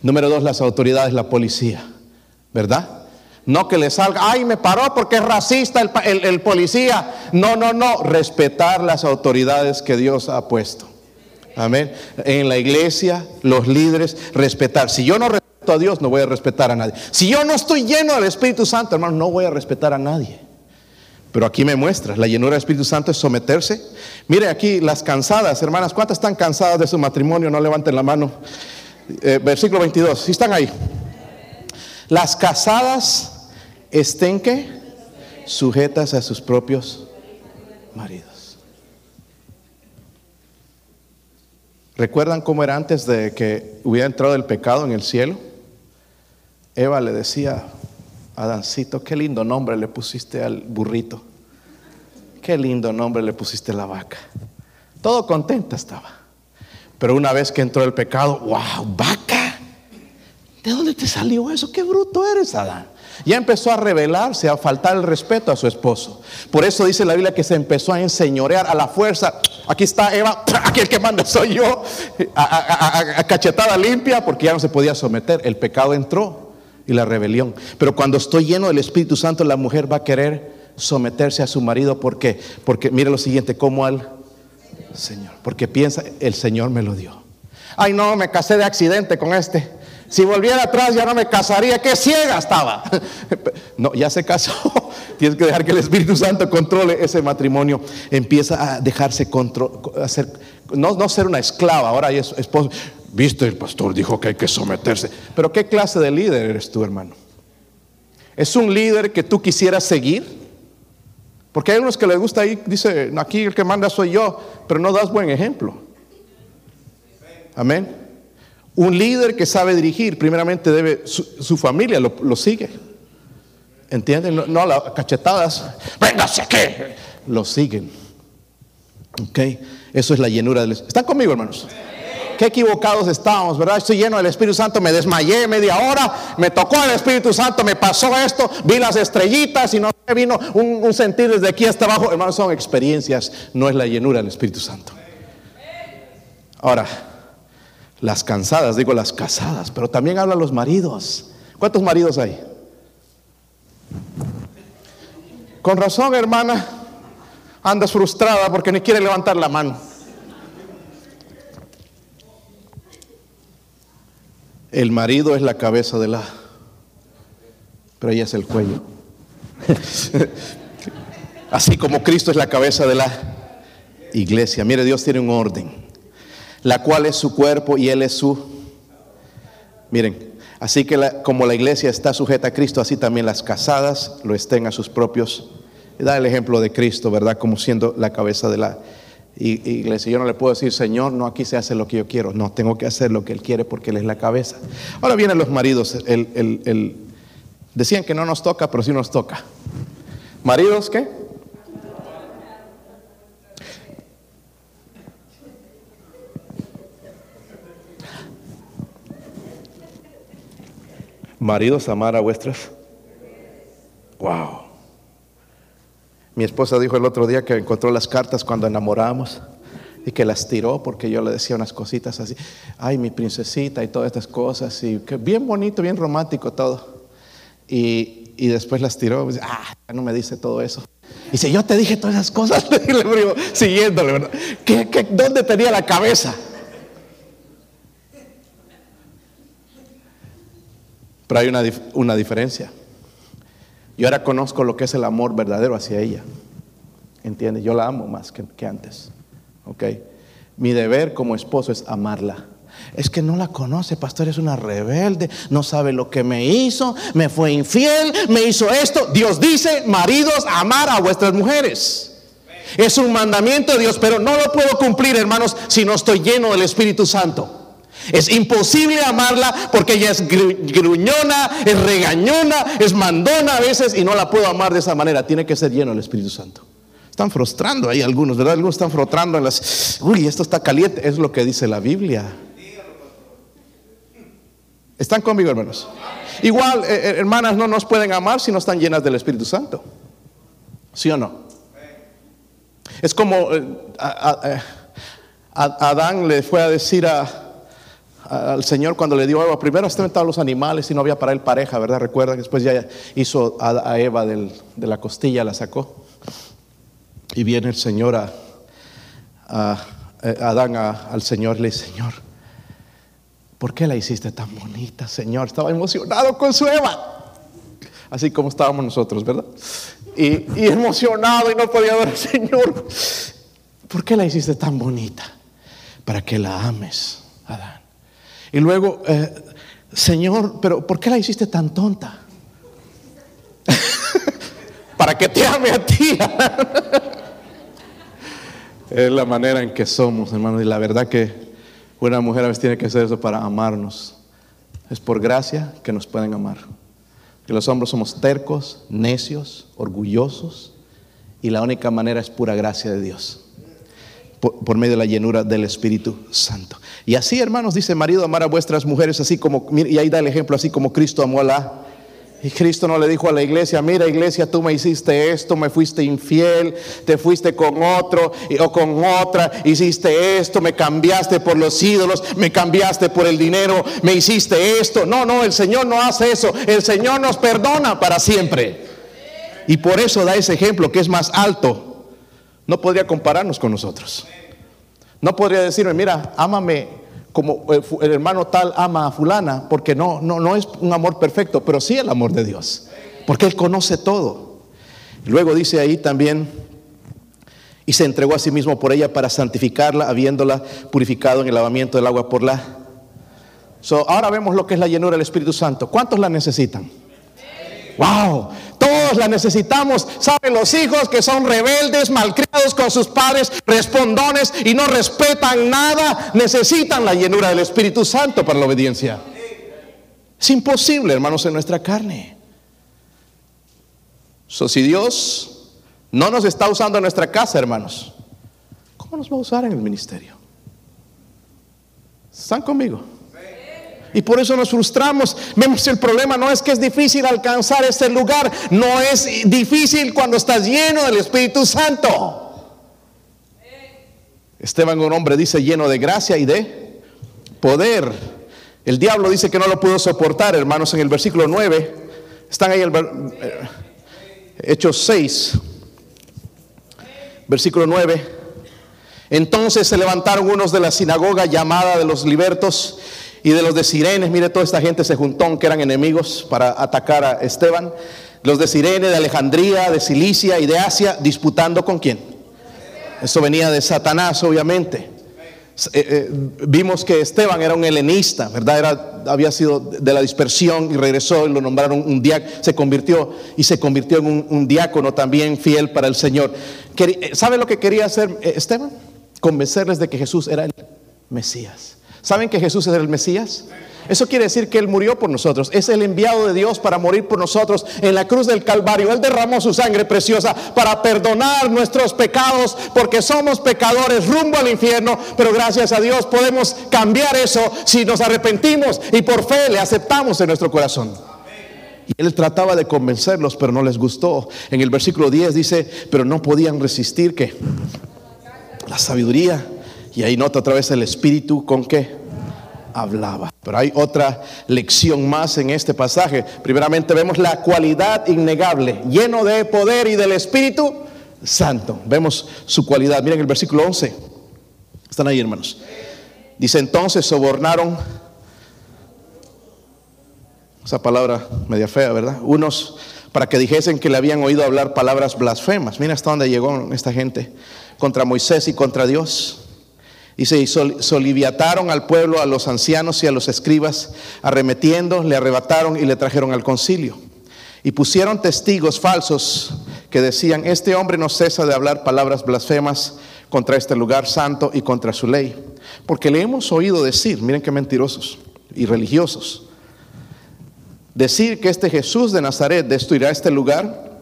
Número dos, las autoridades, la policía. ¿Verdad? No que le salga, ay, me paró porque es racista el, policía. No, no, no. Respetar las autoridades que Dios ha puesto. Amén. En la iglesia, los líderes, respetar. Si yo no respeto a Dios, no voy a respetar a nadie. Si yo no estoy lleno del Espíritu Santo, hermano, no voy a respetar a nadie. Pero aquí me muestra, la llenura del Espíritu Santo es someterse. Mire aquí las cansadas, hermanas, ¿cuántas están cansadas de su matrimonio? No levanten la mano. Eh, versículo 22, ¿sí están ahí? Las casadas estén que sujetas a sus propios maridos. ¿Recuerdan cómo era antes de que hubiera entrado el pecado en el cielo? Eva le decía, Adancito, qué lindo nombre le pusiste al burrito. Qué lindo nombre le pusiste a la vaca. Todo contenta estaba. Pero una vez que entró el pecado, wow, vaca. ¿De dónde te salió eso? Qué bruto eres, Adán. Ya empezó a rebelarse, a faltar el respeto a su esposo. Por eso dice la Biblia que se empezó a enseñorear a la fuerza. Aquí está Eva, aquí el que manda soy yo. a cachetada limpia porque ya no se podía someter. El pecado entró y la rebelión. Pero cuando estoy lleno del Espíritu Santo, la mujer va a querer someterse a su marido. ¿Por qué? Porque mire lo siguiente, como al Señor. Porque piensa, el Señor me lo dio. Ay, no, me casé de accidente con este. Si volviera atrás ya no me casaría, qué ciega estaba. No, ya se casó. Tienes que dejar que el Espíritu Santo controle ese matrimonio. Empieza a dejarse control, no, no ser una esclava, ahora es esposo. Viste, el pastor dijo que hay que someterse. Pero ¿qué clase de líder eres tú, hermano? ¿Es un líder que tú quisieras seguir? Porque hay unos que les gusta ahí, dice, aquí el que manda soy yo, pero no das buen ejemplo. Amén. Un líder que sabe dirigir, primeramente debe, su, familia lo, sigue. ¿Entienden? No, no las cachetadas, véngase que lo siguen. Ok, eso es la llenura del... ¿Están conmigo, hermanos? Qué equivocados estábamos, ¿verdad? Estoy lleno del Espíritu Santo, me desmayé media hora, me tocó el Espíritu Santo, me pasó esto, vi las estrellitas y no vino un, un sentir desde aquí hasta abajo. Hermanos, son experiencias, no es la llenura del Espíritu Santo. Ahora, las cansadas, digo las casadas, pero también hablan los maridos. ¿Cuántos maridos hay? Con razón, hermana, andas frustrada porque ni quiere levantar la mano. El marido es la cabeza de la, pero ella es el cuello. Así como Cristo es la cabeza de la iglesia. Mire, Dios tiene un orden, la cual es su cuerpo y Él es su... Miren, así que como la iglesia está sujeta a Cristo, así también las casadas lo estén a sus propios. Da el ejemplo de Cristo, ¿verdad? Como siendo la cabeza de la iglesia y, iglesia, yo no le puedo decir, Señor, no aquí se hace lo que yo quiero. No, tengo que hacer lo que Él quiere porque Él es la cabeza. Ahora vienen los maridos. El, el, el, decían que no nos toca, pero sí nos toca. ¿Maridos qué? Maridos, amar a vuestras. Wow. Mi esposa dijo el otro día que encontró las cartas cuando enamoramos y que las tiró porque yo le decía unas cositas así, ay, mi princesita y todas estas cosas, y que bien bonito, bien romántico todo. Y, después las tiró, y ah, ya no me dice todo eso. Y dice, yo te dije todas esas cosas, y le digo, siguiéndole, ¿Qué, dónde tenía la cabeza? Pero hay una, una diferencia. Yo ahora conozco lo que es el amor verdadero hacia ella. ¿Entiendes? Yo la amo más que, que antes. ¿Ok? Mi deber como esposo es amarla. Es que no la conoce, pastor, es una rebelde, no sabe lo que me hizo, me fue infiel, me hizo esto. Dios dice, maridos, amar a vuestras mujeres. Es un mandamiento de Dios, pero no lo puedo cumplir, hermanos, si no estoy lleno del Espíritu Santo. Es imposible amarla porque ella es gruñona, es regañona, es mandona a veces y no la puedo amar de esa manera. Tiene que ser lleno del Espíritu Santo. Están frustrando ahí algunos, ¿verdad? Algunos están frustrando en las... Uy, esto está caliente. Es lo que dice la Biblia. ¿Están conmigo, hermanos? Igual, eh, eh, hermanas, no nos pueden amar si no están llenas del Espíritu Santo. ¿Sí o no? Es como eh, Adán le fue a decir a, al Señor cuando le dio a Eva. Primero estaban los animales y no había para él pareja, ¿verdad? Recuerda que después ya hizo a, Eva de la costilla, la sacó. Y viene el Señor a, a, Adán al Señor y le dice, Señor, ¿por qué la hiciste tan bonita, Señor? Estaba emocionado con su Eva. Así como estábamos nosotros, ¿verdad? Y, y emocionado y no podía ver al Señor. ¿Por qué la hiciste tan bonita? Para que la ames, Adán. Y luego, eh, Señor, pero ¿por qué la hiciste tan tonta? Para que te ame a ti. es la manera en que somos, hermanos. Y la verdad que una mujer a veces tiene que hacer eso para amarnos. Es por gracia que nos pueden amar. Que los hombres somos tercos, necios, orgullosos. Y la única manera es pura gracia de Dios por, medio de la llenura del Espíritu Santo. Y así, hermanos, dice marido, amar a vuestras mujeres, así como, y ahí da el ejemplo, así como Cristo amó a la. Y Cristo no le dijo a la iglesia, mira iglesia, tú me hiciste esto, me fuiste infiel, te fuiste con otro o con otra, hiciste esto, me cambiaste por los ídolos, me cambiaste por el dinero, me hiciste esto. No, no, el Señor no hace eso, el Señor nos perdona para siempre. Y por eso da ese ejemplo que es más alto no podría compararnos con nosotros. No podría decirme, mira, ámame como el hermano tal ama a fulana, porque no, no, no es un amor perfecto, pero sí el amor de Dios, porque Él conoce todo. Luego dice ahí también, y se entregó a sí mismo por ella para santificarla, habiéndola purificado en el lavamiento del agua por la... So, ahora vemos lo que es la llenura del Espíritu Santo. ¿Cuántos la necesitan? Wow, todos la necesitamos. Saben los hijos que son rebeldes, malcriados con sus padres, respondones y no respetan nada, necesitan la llenura del Espíritu Santo para la obediencia. Es imposible, hermanos, en nuestra carne. So, si Dios no nos está usando en nuestra casa, hermanos, ¿cómo nos va a usar en el ministerio? ¿Están conmigo? Y por eso nos frustramos. Vemos el problema no es que es difícil alcanzar este lugar, no es difícil cuando estás lleno del Espíritu Santo. Esteban, un hombre, dice lleno de gracia y de poder. El diablo dice que no lo pudo soportar, hermanos, en el versículo 9. Están ahí eh, Hechos 6, versículo 9. Entonces se levantaron unos de la sinagoga llamada de los libertos y de los de Sirenes, mire, toda esta gente se juntó, que eran enemigos para atacar a Esteban. Los de Sirene, de Alejandría, de Cilicia y de Asia, disputando con quién. Eso venía de Satanás, obviamente. Eh, eh, vimos que Esteban era un helenista, ¿verdad? Era, había sido de la dispersión y regresó y lo nombraron un diácono, se convirtió y se convirtió en un, un diácono también fiel para el Señor. Eh, ¿Sabe lo que quería hacer Esteban? Convencerles de que Jesús era el Mesías. ¿Saben que Jesús es el Mesías? Eso quiere decir que Él murió por nosotros. Es el enviado de Dios para morir por nosotros en la cruz del Calvario. Él derramó su sangre preciosa para perdonar nuestros pecados porque somos pecadores rumbo al infierno. Pero gracias a Dios podemos cambiar eso si nos arrepentimos y por fe le aceptamos en nuestro corazón. Y él trataba de convencerlos, pero no les gustó. En el versículo 10 dice, pero no podían resistir que la sabiduría. Y ahí nota otra vez el espíritu con qué hablaba. Pero hay otra lección más en este pasaje. Primeramente vemos la cualidad innegable, lleno de poder y del Espíritu Santo. Vemos su cualidad. Miren el versículo 11. Están ahí, hermanos. Dice entonces sobornaron, esa palabra media fea, ¿verdad? Unos para que dijesen que le habían oído hablar palabras blasfemas. Mira hasta dónde llegó esta gente contra Moisés y contra Dios. Dice, y soliviataron al pueblo, a los ancianos y a los escribas, arremetiendo, le arrebataron y le trajeron al concilio. Y pusieron testigos falsos que decían, este hombre no cesa de hablar palabras blasfemas contra este lugar santo y contra su ley. Porque le hemos oído decir, miren qué mentirosos y religiosos, decir que este Jesús de Nazaret destruirá este lugar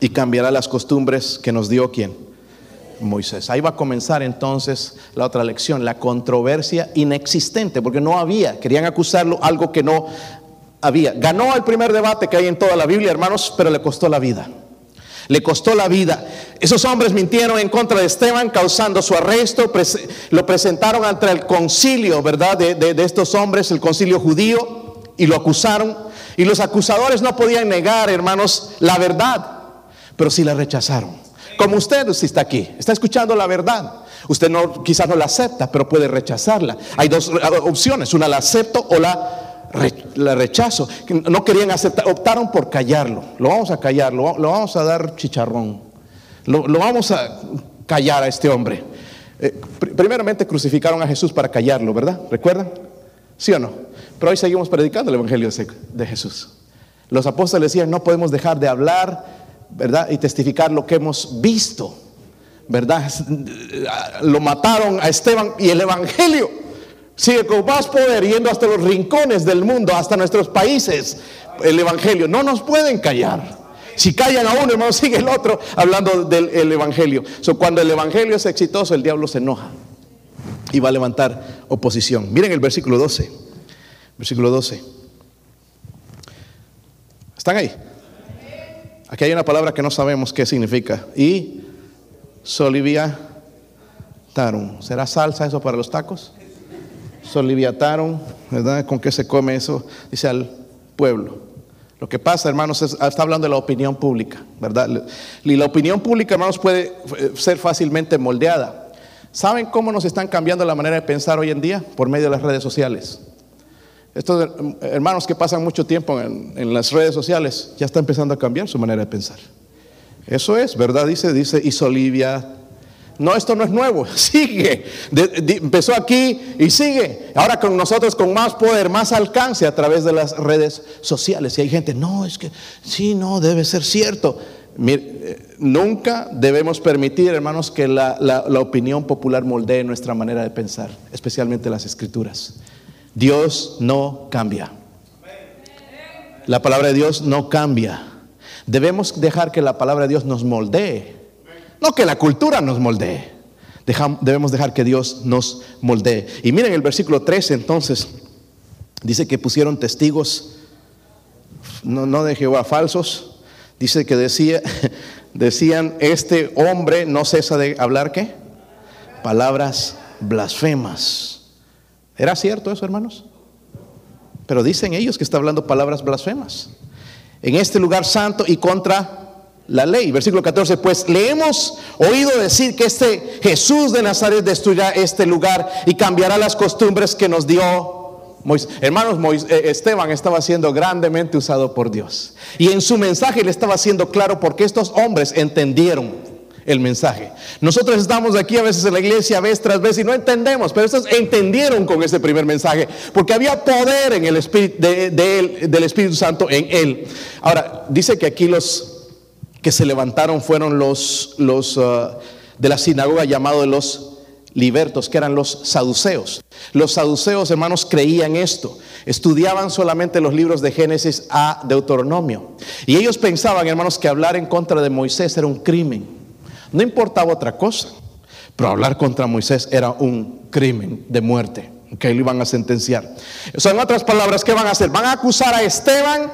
y cambiará las costumbres que nos dio quien Moisés. Ahí va a comenzar entonces la otra lección, la controversia inexistente, porque no había, querían acusarlo algo que no había. Ganó el primer debate que hay en toda la Biblia, hermanos, pero le costó la vida. Le costó la vida. Esos hombres mintieron en contra de Esteban, causando su arresto. lo presentaron ante el concilio, ¿verdad? De, de estos hombres, el concilio judío, y lo acusaron. Y los acusadores no podían negar, hermanos, la verdad, pero sí la rechazaron. Como usted si está aquí, está escuchando la verdad. Usted no, quizás no la acepta, pero puede rechazarla. Hay dos opciones, una la acepto o la, la rechazo. No querían aceptar, optaron por callarlo. Lo vamos a callar, lo, vamos a dar chicharrón. Lo, vamos a callar a este hombre. Eh, primeramente crucificaron a Jesús para callarlo, ¿verdad? ¿Recuerdan? ¿Sí o no? Pero hoy seguimos predicando el Evangelio de Jesús. Los apóstoles decían, no podemos dejar de hablar ¿verdad? Y testificar lo que hemos visto, ¿verdad? Lo mataron a Esteban y el Evangelio sigue con más poder yendo hasta los rincones del mundo, hasta nuestros países. El Evangelio no nos pueden callar. Si callan a uno, hermano, sigue el otro hablando del Evangelio. Cuando el Evangelio es exitoso, el diablo se enoja y va a levantar oposición. Miren el versículo 12. Versículo 12. ¿Están ahí? Aquí hay una palabra que no sabemos qué significa. Y soliviataron. ¿Será salsa eso para los tacos? Soliviataron, ¿verdad? ¿Con qué se come eso? Dice al pueblo. Lo que pasa, hermanos, está hablando de la opinión pública, ¿verdad? Y la opinión pública, hermanos, puede eh, ser fácilmente moldeada. ¿Saben cómo nos están cambiando la manera de pensar hoy en día? Por medio de las redes sociales. Estos hermanos que pasan mucho tiempo en, las redes sociales ya está empezando a cambiar su manera de pensar. Eso es, ¿verdad? Dice, dice Isolivia. No, esto no es nuevo, sigue. empezó aquí y sigue. Ahora con nosotros con más poder, más alcance a través de las redes sociales. Y hay gente, no, es que sí, no, debe ser cierto. Eh, nunca debemos permitir, hermanos, que la, la opinión popular moldee nuestra manera de pensar, especialmente las escrituras. Dios no cambia. La palabra de Dios no cambia. Debemos dejar que la palabra de Dios nos moldee. No que la cultura nos moldee. debemos dejar que Dios nos moldee. Y miren el versículo 13 entonces. Dice que pusieron testigos, no, no de Jehová, falsos. Dice que decía, decían, este hombre no cesa de hablar qué? Palabras blasfemas. ¿Era cierto eso, hermanos? Pero dicen ellos que está hablando palabras blasfemas. En este lugar santo y contra la ley. Versículo 14, pues le hemos oído decir que este Jesús de Nazaret destruirá este lugar y cambiará las costumbres que nos dio Moisés. Hermanos, eh, Esteban estaba siendo grandemente usado por Dios. Y en su mensaje le estaba haciendo claro porque estos hombres entendieron el mensaje. Nosotros estamos aquí a veces en la iglesia, vez tras vez, y no entendemos, pero estos entendieron con ese primer mensaje, porque había poder en el espíritu del Espíritu Santo en él. Ahora, dice que aquí los que se levantaron fueron los, uh, de la sinagoga llamados los libertos, que eran los saduceos. Los saduceos, hermanos, creían esto. Estudiaban solamente los libros de Génesis a Deuteronomio. Y ellos pensaban, hermanos, que hablar en contra de Moisés era un crimen. No importaba otra cosa, pero hablar contra Moisés era un crimen de muerte que lo iban a sentenciar. O en otras palabras, ¿qué van a hacer? Van a acusar a Esteban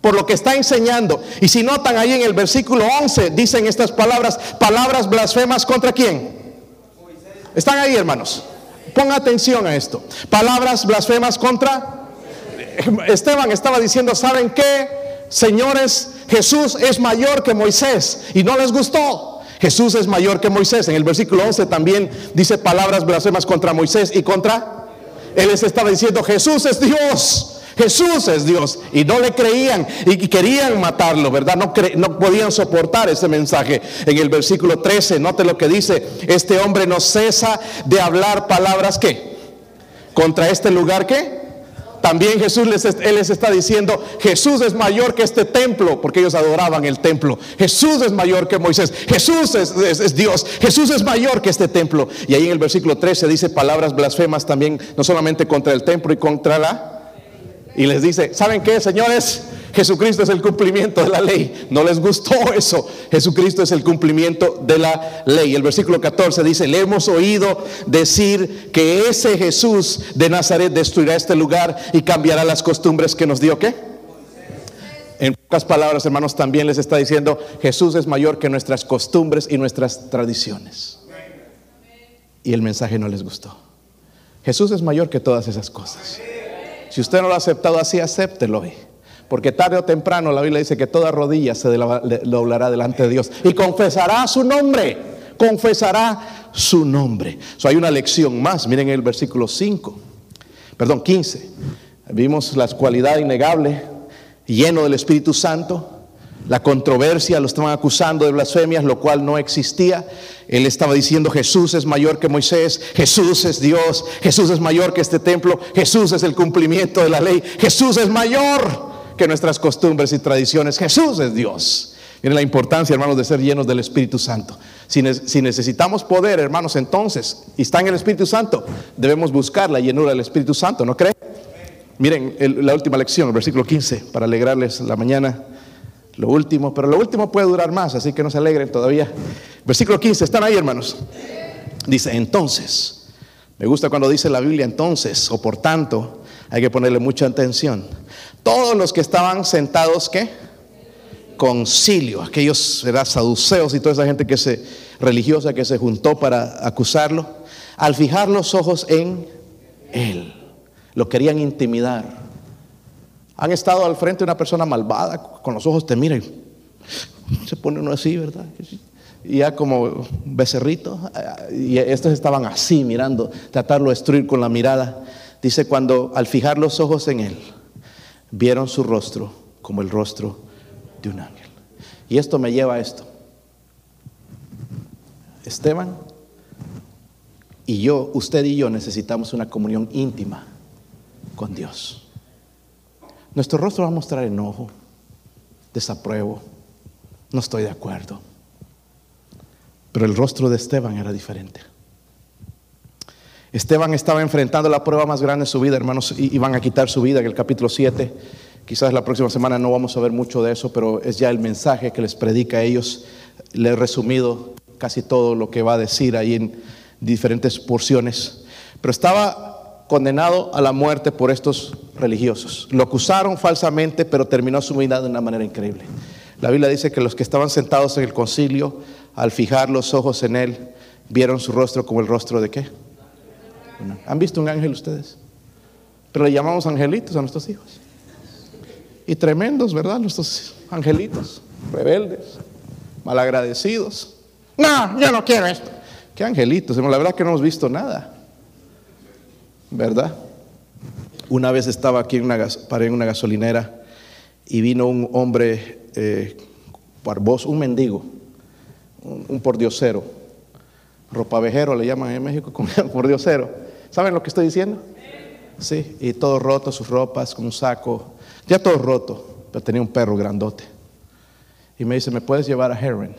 por lo que está enseñando. Y si notan ahí en el versículo 11, dicen estas palabras, palabras blasfemas contra quién. ¿Están ahí, hermanos? Ponga atención a esto. Palabras blasfemas contra... Esteban estaba diciendo, ¿saben qué? Señores, Jesús es mayor que Moisés y no les gustó. Jesús es mayor que Moisés. En el versículo 11 también dice palabras blasfemas contra Moisés y contra... Él les estaba diciendo, Jesús es Dios. Jesús es Dios. Y no le creían y querían matarlo, ¿verdad? No, no podían soportar ese mensaje. En el versículo 13, note lo que dice, este hombre no cesa de hablar palabras que contra este lugar que también Jesús les, está diciendo, Jesús es mayor que este templo, porque ellos adoraban el templo. Jesús es mayor que Moisés. Jesús es, es, Dios. Jesús es mayor que este templo. Y ahí en el versículo 13 dice palabras blasfemas también, no solamente contra el templo y contra la y les dice, ¿saben qué, señores? Jesucristo es el cumplimiento de la ley. No les gustó eso. Jesucristo es el cumplimiento de la ley. El versículo 14 dice, le hemos oído decir que ese Jesús de Nazaret destruirá este lugar y cambiará las costumbres que nos dio. ¿Qué? En pocas palabras, hermanos, también les está diciendo, Jesús es mayor que nuestras costumbres y nuestras tradiciones. Y el mensaje no les gustó. Jesús es mayor que todas esas cosas. Si usted no lo ha aceptado así, acéptelo hoy. Porque tarde o temprano la Biblia dice que toda rodilla se doblará delante de Dios y confesará su nombre. Confesará su nombre. So, hay una lección más. Miren el versículo 5, perdón, 15. Vimos las cualidades innegables, lleno del Espíritu Santo la controversia, lo estaban acusando de blasfemias, lo cual no existía. Él estaba diciendo, Jesús es mayor que Moisés, Jesús es Dios, Jesús es mayor que este templo, Jesús es el cumplimiento de la ley, Jesús es mayor que nuestras costumbres y tradiciones, Jesús es Dios. Miren la importancia, hermanos, de ser llenos del Espíritu Santo. Si, necesitamos poder, hermanos, entonces, y está en el Espíritu Santo, debemos buscar la llenura del Espíritu Santo, ¿no cree? Miren la última lección, el versículo 15, para alegrarles la mañana lo último, pero lo último puede durar más, así que no se alegren todavía. Versículo 15, ¿están ahí hermanos? Dice, entonces, me gusta cuando dice la Biblia entonces, o por tanto, hay que ponerle mucha atención. Todos los que estaban sentados, ¿qué? Concilio, aquellos ¿verdad? saduceos y toda esa gente que se, religiosa que se juntó para acusarlo, al fijar los ojos en él, lo querían intimidar han estado al frente de una persona malvada, con los ojos te miran, se pone uno así, ¿verdad? Y ya como becerrito, y estos estaban así mirando, tratarlo de destruir con la mirada. Dice, cuando al fijar los ojos en él, vieron su rostro como el rostro de un ángel. Y esto me lleva a esto. Esteban y yo, usted y yo necesitamos una comunión íntima con Dios. Nuestro rostro va a mostrar enojo, desapruebo, no estoy de acuerdo. Pero el rostro de Esteban era diferente. Esteban estaba enfrentando la prueba más grande de su vida, hermanos, y iban a quitar su vida en el capítulo 7. Quizás la próxima semana no vamos a ver mucho de eso, pero es ya el mensaje que les predica a ellos. Le he resumido casi todo lo que va a decir ahí en diferentes porciones. Pero estaba condenado a la muerte por estos religiosos. Lo acusaron falsamente, pero terminó su vida de una manera increíble. La Biblia dice que los que estaban sentados en el concilio, al fijar los ojos en él, vieron su rostro como el rostro de qué? ¿Han visto un ángel ustedes? Pero le llamamos angelitos a nuestros hijos. Y tremendos, ¿verdad? Nuestros angelitos, rebeldes, malagradecidos. No, yo no quiero esto. ¿Qué angelitos? La verdad que no hemos visto nada. ¿Verdad? Una vez estaba aquí en una, paré en una gasolinera y vino un hombre eh, barboso, un mendigo, un, pordiosero, ropavejero le llaman en México pordiosero. ¿Saben lo que estoy diciendo? Sí, y todo roto, sus ropas, con un saco, ya todo roto, pero tenía un perro grandote. Y me dice, ¿me puedes llevar a Heron?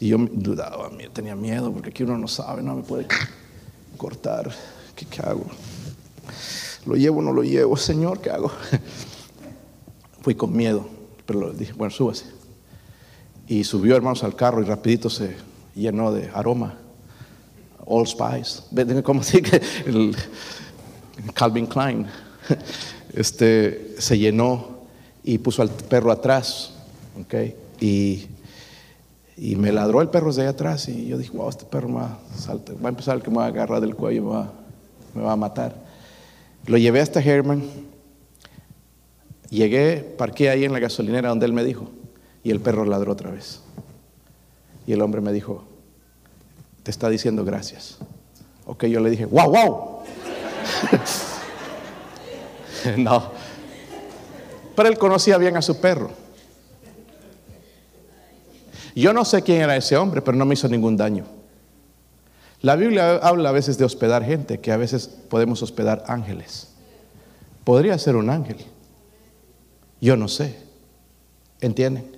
Y yo dudaba, tenía miedo porque aquí uno no sabe, no me puede cortar. ¿Qué, hago? ¿Lo llevo o no lo llevo? Señor, ¿qué hago? Fui con miedo, pero le dije, bueno, súbase. Y subió, hermanos, al carro y rapidito se llenó de aroma. All Spice. ¿Cómo se que el Calvin Klein? Este, se llenó y puso al perro atrás. ¿ok? Y, y me ladró el perro desde allá atrás y yo dije, wow, este perro va a, va a empezar el que me va a agarrar del cuello, va, me va a matar. Lo llevé hasta Herman, llegué, parqué ahí en la gasolinera donde él me dijo y el perro ladró otra vez. Y el hombre me dijo, te está diciendo gracias. Ok, yo le dije, wow, wow. no. Pero él conocía bien a su perro. Yo no sé quién era ese hombre, pero no me hizo ningún daño. La Biblia habla a veces de hospedar gente, que a veces podemos hospedar ángeles. Podría ser un ángel. Yo no sé. ¿Entienden?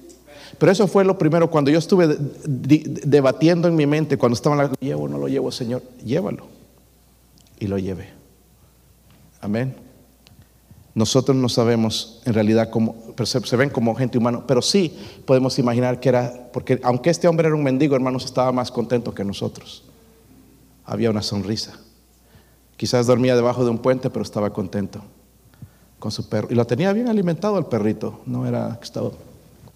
Pero eso fue lo primero cuando yo estuve debatiendo en mi mente, cuando estaba en la... ¿Llevo o no lo llevo, Señor? Llévalo. Y lo llevé. Amén. Nosotros no sabemos en realidad cómo, se, se, ven como gente humana, pero sí podemos imaginar que era, porque aunque este hombre era un mendigo, hermanos, estaba más contento que nosotros. Había una sonrisa. Quizás dormía debajo de un puente, pero estaba contento con su perro. Y lo tenía bien alimentado el perrito, no era que estaba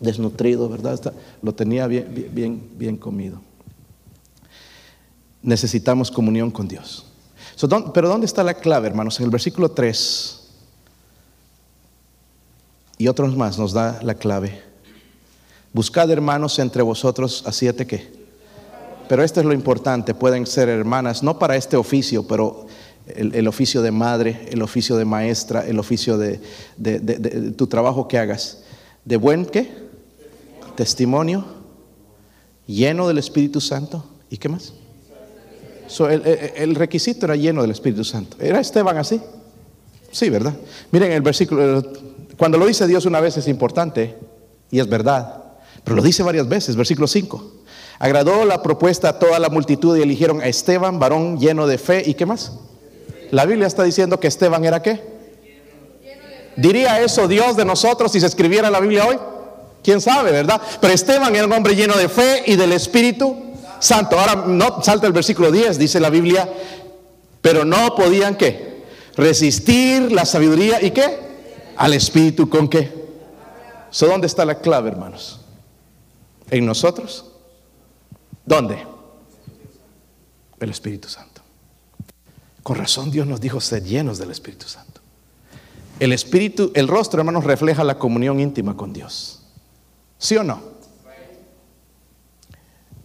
desnutrido, ¿verdad? Lo tenía bien, bien, bien comido. Necesitamos comunión con Dios. pero ¿dónde está la clave, hermanos? En el versículo 3 y otros más nos da la clave. Buscad hermanos entre vosotros a siete que. Pero esto es lo importante, pueden ser hermanas, no para este oficio, pero el, oficio de madre, el oficio de maestra, el oficio de, tu trabajo que hagas. ¿De buen qué? Testimonio, lleno del Espíritu Santo. ¿Y qué más? el, el, requisito era lleno del Espíritu Santo. ¿Era Esteban así? Sí, ¿verdad? Miren el versículo, cuando lo dice Dios una vez es importante y es verdad, pero lo dice varias veces, versículo 5. Agradó la propuesta a toda la multitud y eligieron a Esteban, varón lleno de fe y qué más? La Biblia está diciendo que Esteban era qué? ¿Diría eso Dios de nosotros si se escribiera la Biblia hoy? ¿Quién sabe, verdad? Pero Esteban era un hombre lleno de fe y del Espíritu Santo. Ahora no salta el versículo 10, dice la Biblia, pero no podían qué? Resistir la sabiduría y qué? Al Espíritu con qué? So, ¿Dónde está la clave, hermanos? ¿En nosotros? ¿Dónde? El Espíritu Santo. Con razón Dios nos dijo ser llenos del Espíritu Santo. El Espíritu, el rostro, hermanos, refleja la comunión íntima con Dios. ¿Sí o no?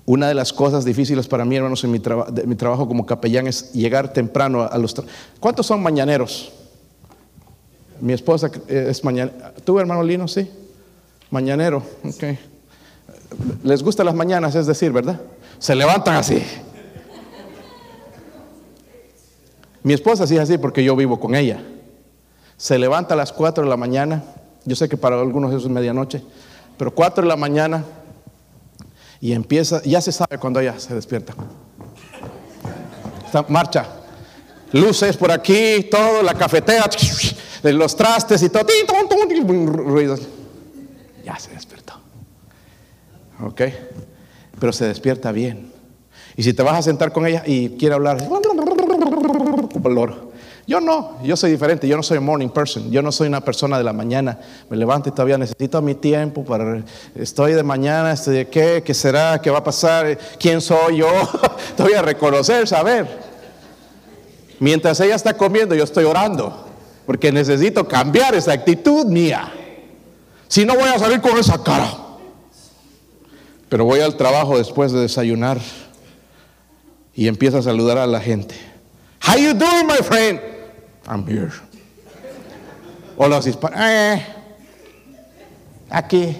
Una de las cosas difíciles para mí, hermanos, en mi, mi trabajo como capellán es llegar temprano a, los... ¿Cuántos son mañaneros? Mi esposa es mañanera. ¿Tú, hermano Lino, sí? Mañanero, ok. Les gustan las mañanas, es decir, ¿verdad? Se levantan así. Mi esposa sí es así porque yo vivo con ella. Se levanta a las 4 de la mañana. Yo sé que para algunos eso es medianoche, pero 4 de la mañana y empieza, ya se sabe cuando ella se despierta. Marcha. Luces por aquí, todo, la cafetera, los trastes y todo. Ruidos. Ya se despertó. ¿Ok? Pero se despierta bien. Y si te vas a sentar con ella y quiere hablar, yo no, yo soy diferente, yo no soy morning person, yo no soy una persona de la mañana, me levanto y todavía necesito mi tiempo para, estoy de mañana, estoy de qué, qué será, qué va a pasar, quién soy yo, todavía reconocer, saber. Mientras ella está comiendo, yo estoy orando, porque necesito cambiar esa actitud mía. Si no voy a salir con esa cara. Pero voy al trabajo después de desayunar y empiezo a saludar a la gente. How you doing, my friend? I'm here. O los hispanos, eh, aquí,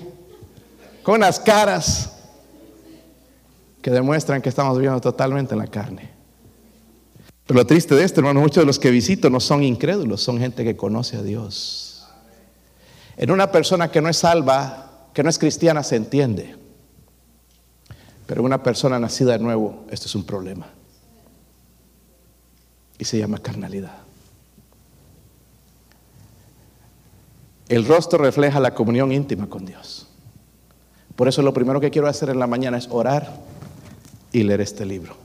con unas caras que demuestran que estamos viviendo totalmente en la carne. Pero lo triste de esto, hermano, muchos de los que visito no son incrédulos, son gente que conoce a Dios. En una persona que no es salva, que no es cristiana, se entiende. Pero una persona nacida de nuevo, esto es un problema y se llama carnalidad. El rostro refleja la comunión íntima con Dios. Por eso lo primero que quiero hacer en la mañana es orar y leer este libro.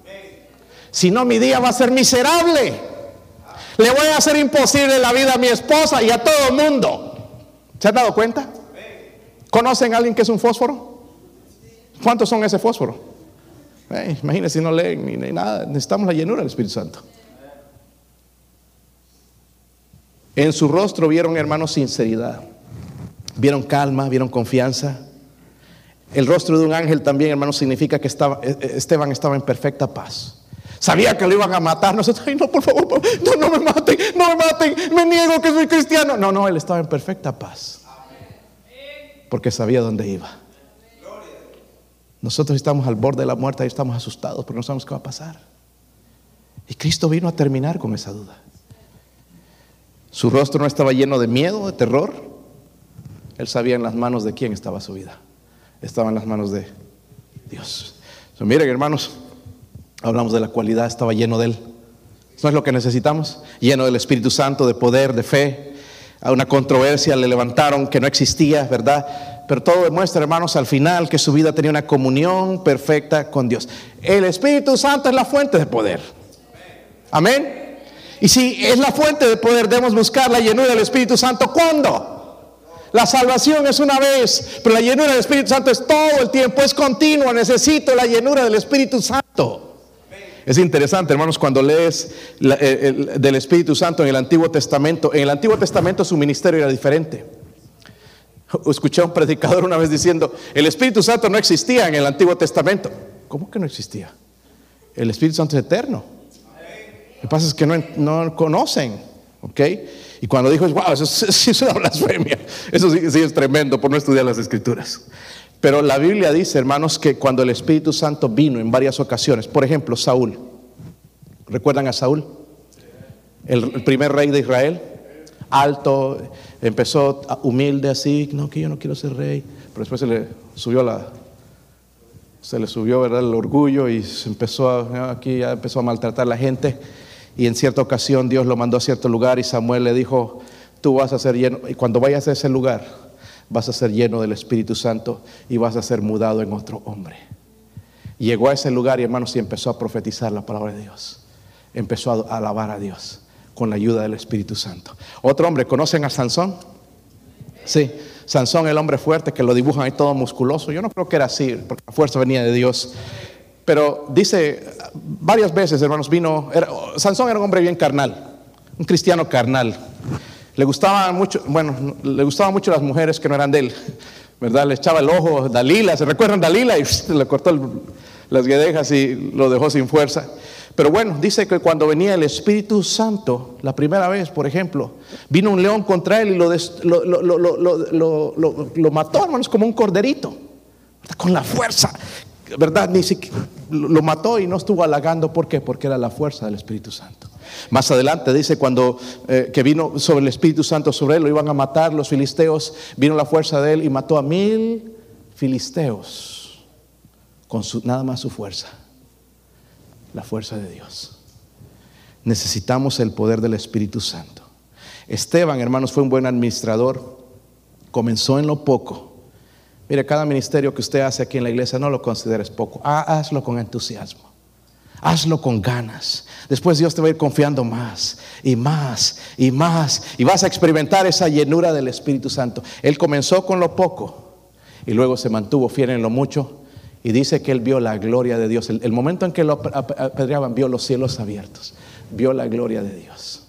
Si no, mi día va a ser miserable. Le voy a hacer imposible la vida a mi esposa y a todo el mundo. ¿Se han dado cuenta? ¿Conocen a alguien que es un fósforo? ¿Cuántos son ese fósforo? Eh, imagínense si no leen ni, nada. Necesitamos la llenura del Espíritu Santo. En su rostro vieron, hermanos, sinceridad. Vieron calma, vieron confianza. El rostro de un ángel también, hermanos, significa que eh, eh, Esteban estaba en perfecta paz. Sabía que lo iban a matar. Ay, no, por favor, no, no me maten, no me maten, me niego que soy cristiano. No, no, él estaba en perfecta paz. Porque sabía dónde iba. Nosotros estamos al borde de la muerte y estamos asustados porque no sabemos qué va a pasar. Y Cristo vino a terminar con esa duda. Su rostro no estaba lleno de miedo, de terror. Él sabía en las manos de quién estaba su vida. Estaba en las manos de Dios. So, miren, hermanos, hablamos de la cualidad, estaba lleno de Él. ¿Eso es lo que necesitamos? Lleno del Espíritu Santo, de poder, de fe. A una controversia le levantaron que no existía, ¿verdad? Pero todo demuestra, hermanos, al final que su vida tenía una comunión perfecta con Dios. El Espíritu Santo es la fuente de poder. Amén. Y si es la fuente de poder, debemos buscar la llenura del Espíritu Santo. ¿Cuándo? La salvación es una vez, pero la llenura del Espíritu Santo es todo el tiempo, es continua. Necesito la llenura del Espíritu Santo. Es interesante, hermanos, cuando lees del Espíritu Santo en el Antiguo Testamento. En el Antiguo Testamento su ministerio era diferente. Escuché a un predicador una vez diciendo, el Espíritu Santo no existía en el Antiguo Testamento. ¿Cómo que no existía? El Espíritu Santo es eterno. Lo que pasa es que no, no conocen, ¿ok? Y cuando dijo, wow, eso, es- sí es una blasfemia. Eso sí, es tremendo por no estudiar las Escrituras. Pero la Biblia dice, hermanos, que cuando el Espíritu Santo vino en varias ocasiones, por ejemplo, Saúl, ¿recuerdan a Saúl? El primer rey de Israel, alto, empezó humilde así, no, que yo no quiero ser rey, pero después se le subió la, se le subió ¿verdad? el orgullo y empezó a, aquí ya empezó a maltratar a la gente y en cierta ocasión Dios lo mandó a cierto lugar y Samuel le dijo tú vas a ser lleno y cuando vayas a ese lugar vas a ser lleno del Espíritu Santo y vas a ser mudado en otro hombre llegó a ese lugar y hermanos y empezó a profetizar la palabra de Dios. Empezó a alabar a Dios con la ayuda del Espíritu Santo otro hombre conocen a Sansón Sí, Sansón, el hombre fuerte que lo dibujan ahí todo musculoso. Yo no creo que era así, porque la fuerza venía de Dios. Pero dice, varias veces, hermanos, vino. Sansón era un hombre bien carnal, un cristiano carnal. Le gustaban mucho, bueno, le gustaban mucho las mujeres que no eran de él, ¿verdad? Le echaba el ojo, Dalila, ¿se recuerdan Dalila? Y le cortó el- las guedejas y lo dejó sin fuerza. Pero bueno, dice que cuando venía el Espíritu Santo, la primera vez, por ejemplo, vino un león contra él y lo, lo, lo- lo- mató, hermanos, como un corderito, con la fuerza, ¿verdad? Ni siquiera lo lo mató y no estuvo halagando. ¿Por qué? Porque era la fuerza del Espíritu Santo. Más adelante dice cuando eh, que vino sobre el Espíritu Santo sobre él, lo iban a matar los filisteos, vino la fuerza de él y mató a mil filisteos con su, nada más su fuerza, la fuerza de Dios. Necesitamos el poder del Espíritu Santo. Esteban, hermanos, fue un buen administrador, comenzó en lo poco. Mire, cada ministerio que usted hace aquí en la iglesia no lo consideres poco, Ah, hazlo con entusiasmo. Hazlo con ganas. Después Dios te va a ir confiando más y más y más. Y vas a experimentar esa llenura del Espíritu Santo. Él comenzó con lo poco y luego se mantuvo fiel en lo mucho. Y dice que él vio la gloria de Dios. El, momento en que lo ap- ap- apedreaban, vio los cielos abiertos. Vio la gloria de Dios.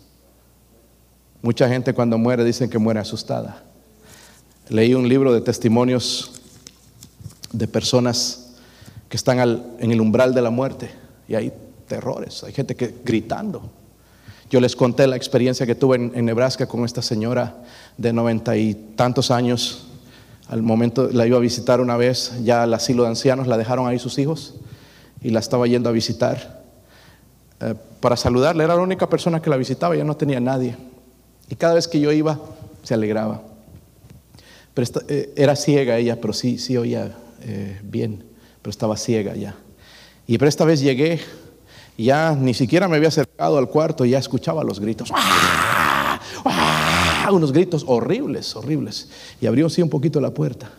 Mucha gente cuando muere dicen que muere asustada. Leí un libro de testimonios de personas que están en el umbral de la muerte y hay terrores, hay gente que gritando. Yo les conté la experiencia que tuve en Nebraska con esta señora de noventa y tantos años. Al momento la iba a visitar una vez, ya al asilo de ancianos, la dejaron ahí sus hijos y la estaba yendo a visitar eh, para saludarla. Era la única persona que la visitaba, ya no tenía nadie. Y cada vez que yo iba, se alegraba. Pero eh, era ciega ella, pero sí, sí oía eh, bien, pero estaba ciega ya. Y pero esta vez llegué, ya ni siquiera me había acercado al cuarto, ya escuchaba los gritos. ¡Ah! Unos gritos horribles, horribles. Y abrió así un poquito la puerta.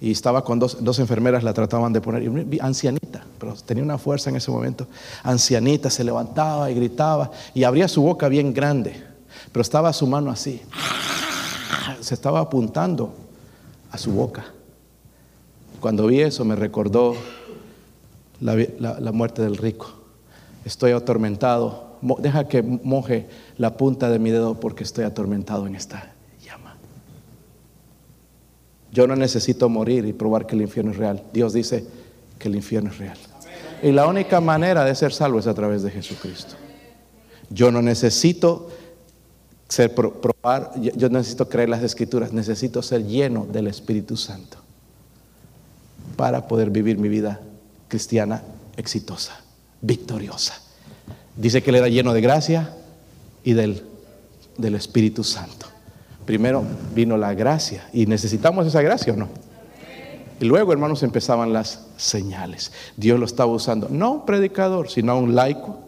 Y estaba con dos, dos enfermeras, la trataban de poner, y ancianita, pero tenía una fuerza en ese momento. Ancianita, se levantaba y gritaba, y abría su boca bien grande, pero estaba su mano así. se estaba apuntando a su boca. Cuando vi eso me recordó la, la muerte del rico. Estoy atormentado. Deja que moje la punta de mi dedo porque estoy atormentado en esta llama. Yo no necesito morir y probar que el infierno es real. Dios dice que el infierno es real. Y la única manera de ser salvo es a través de Jesucristo. Yo no necesito ser probar, yo necesito creer las escrituras, necesito ser lleno del Espíritu Santo para poder vivir mi vida cristiana exitosa, victoriosa. Dice que él era lleno de gracia y del, del Espíritu Santo. Primero vino la gracia y necesitamos esa gracia o no. Y luego, hermanos, empezaban las señales. Dios lo estaba usando, no un predicador, sino un laico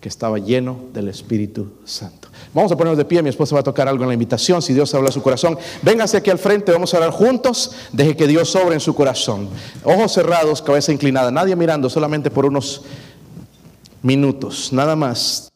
que estaba lleno del Espíritu Santo. Vamos a ponernos de pie, mi esposa va a tocar algo en la invitación, si Dios habla a su corazón. Véngase aquí al frente, vamos a orar juntos, deje que Dios sobre en su corazón. Ojos cerrados, cabeza inclinada, nadie mirando, solamente por unos minutos, nada más.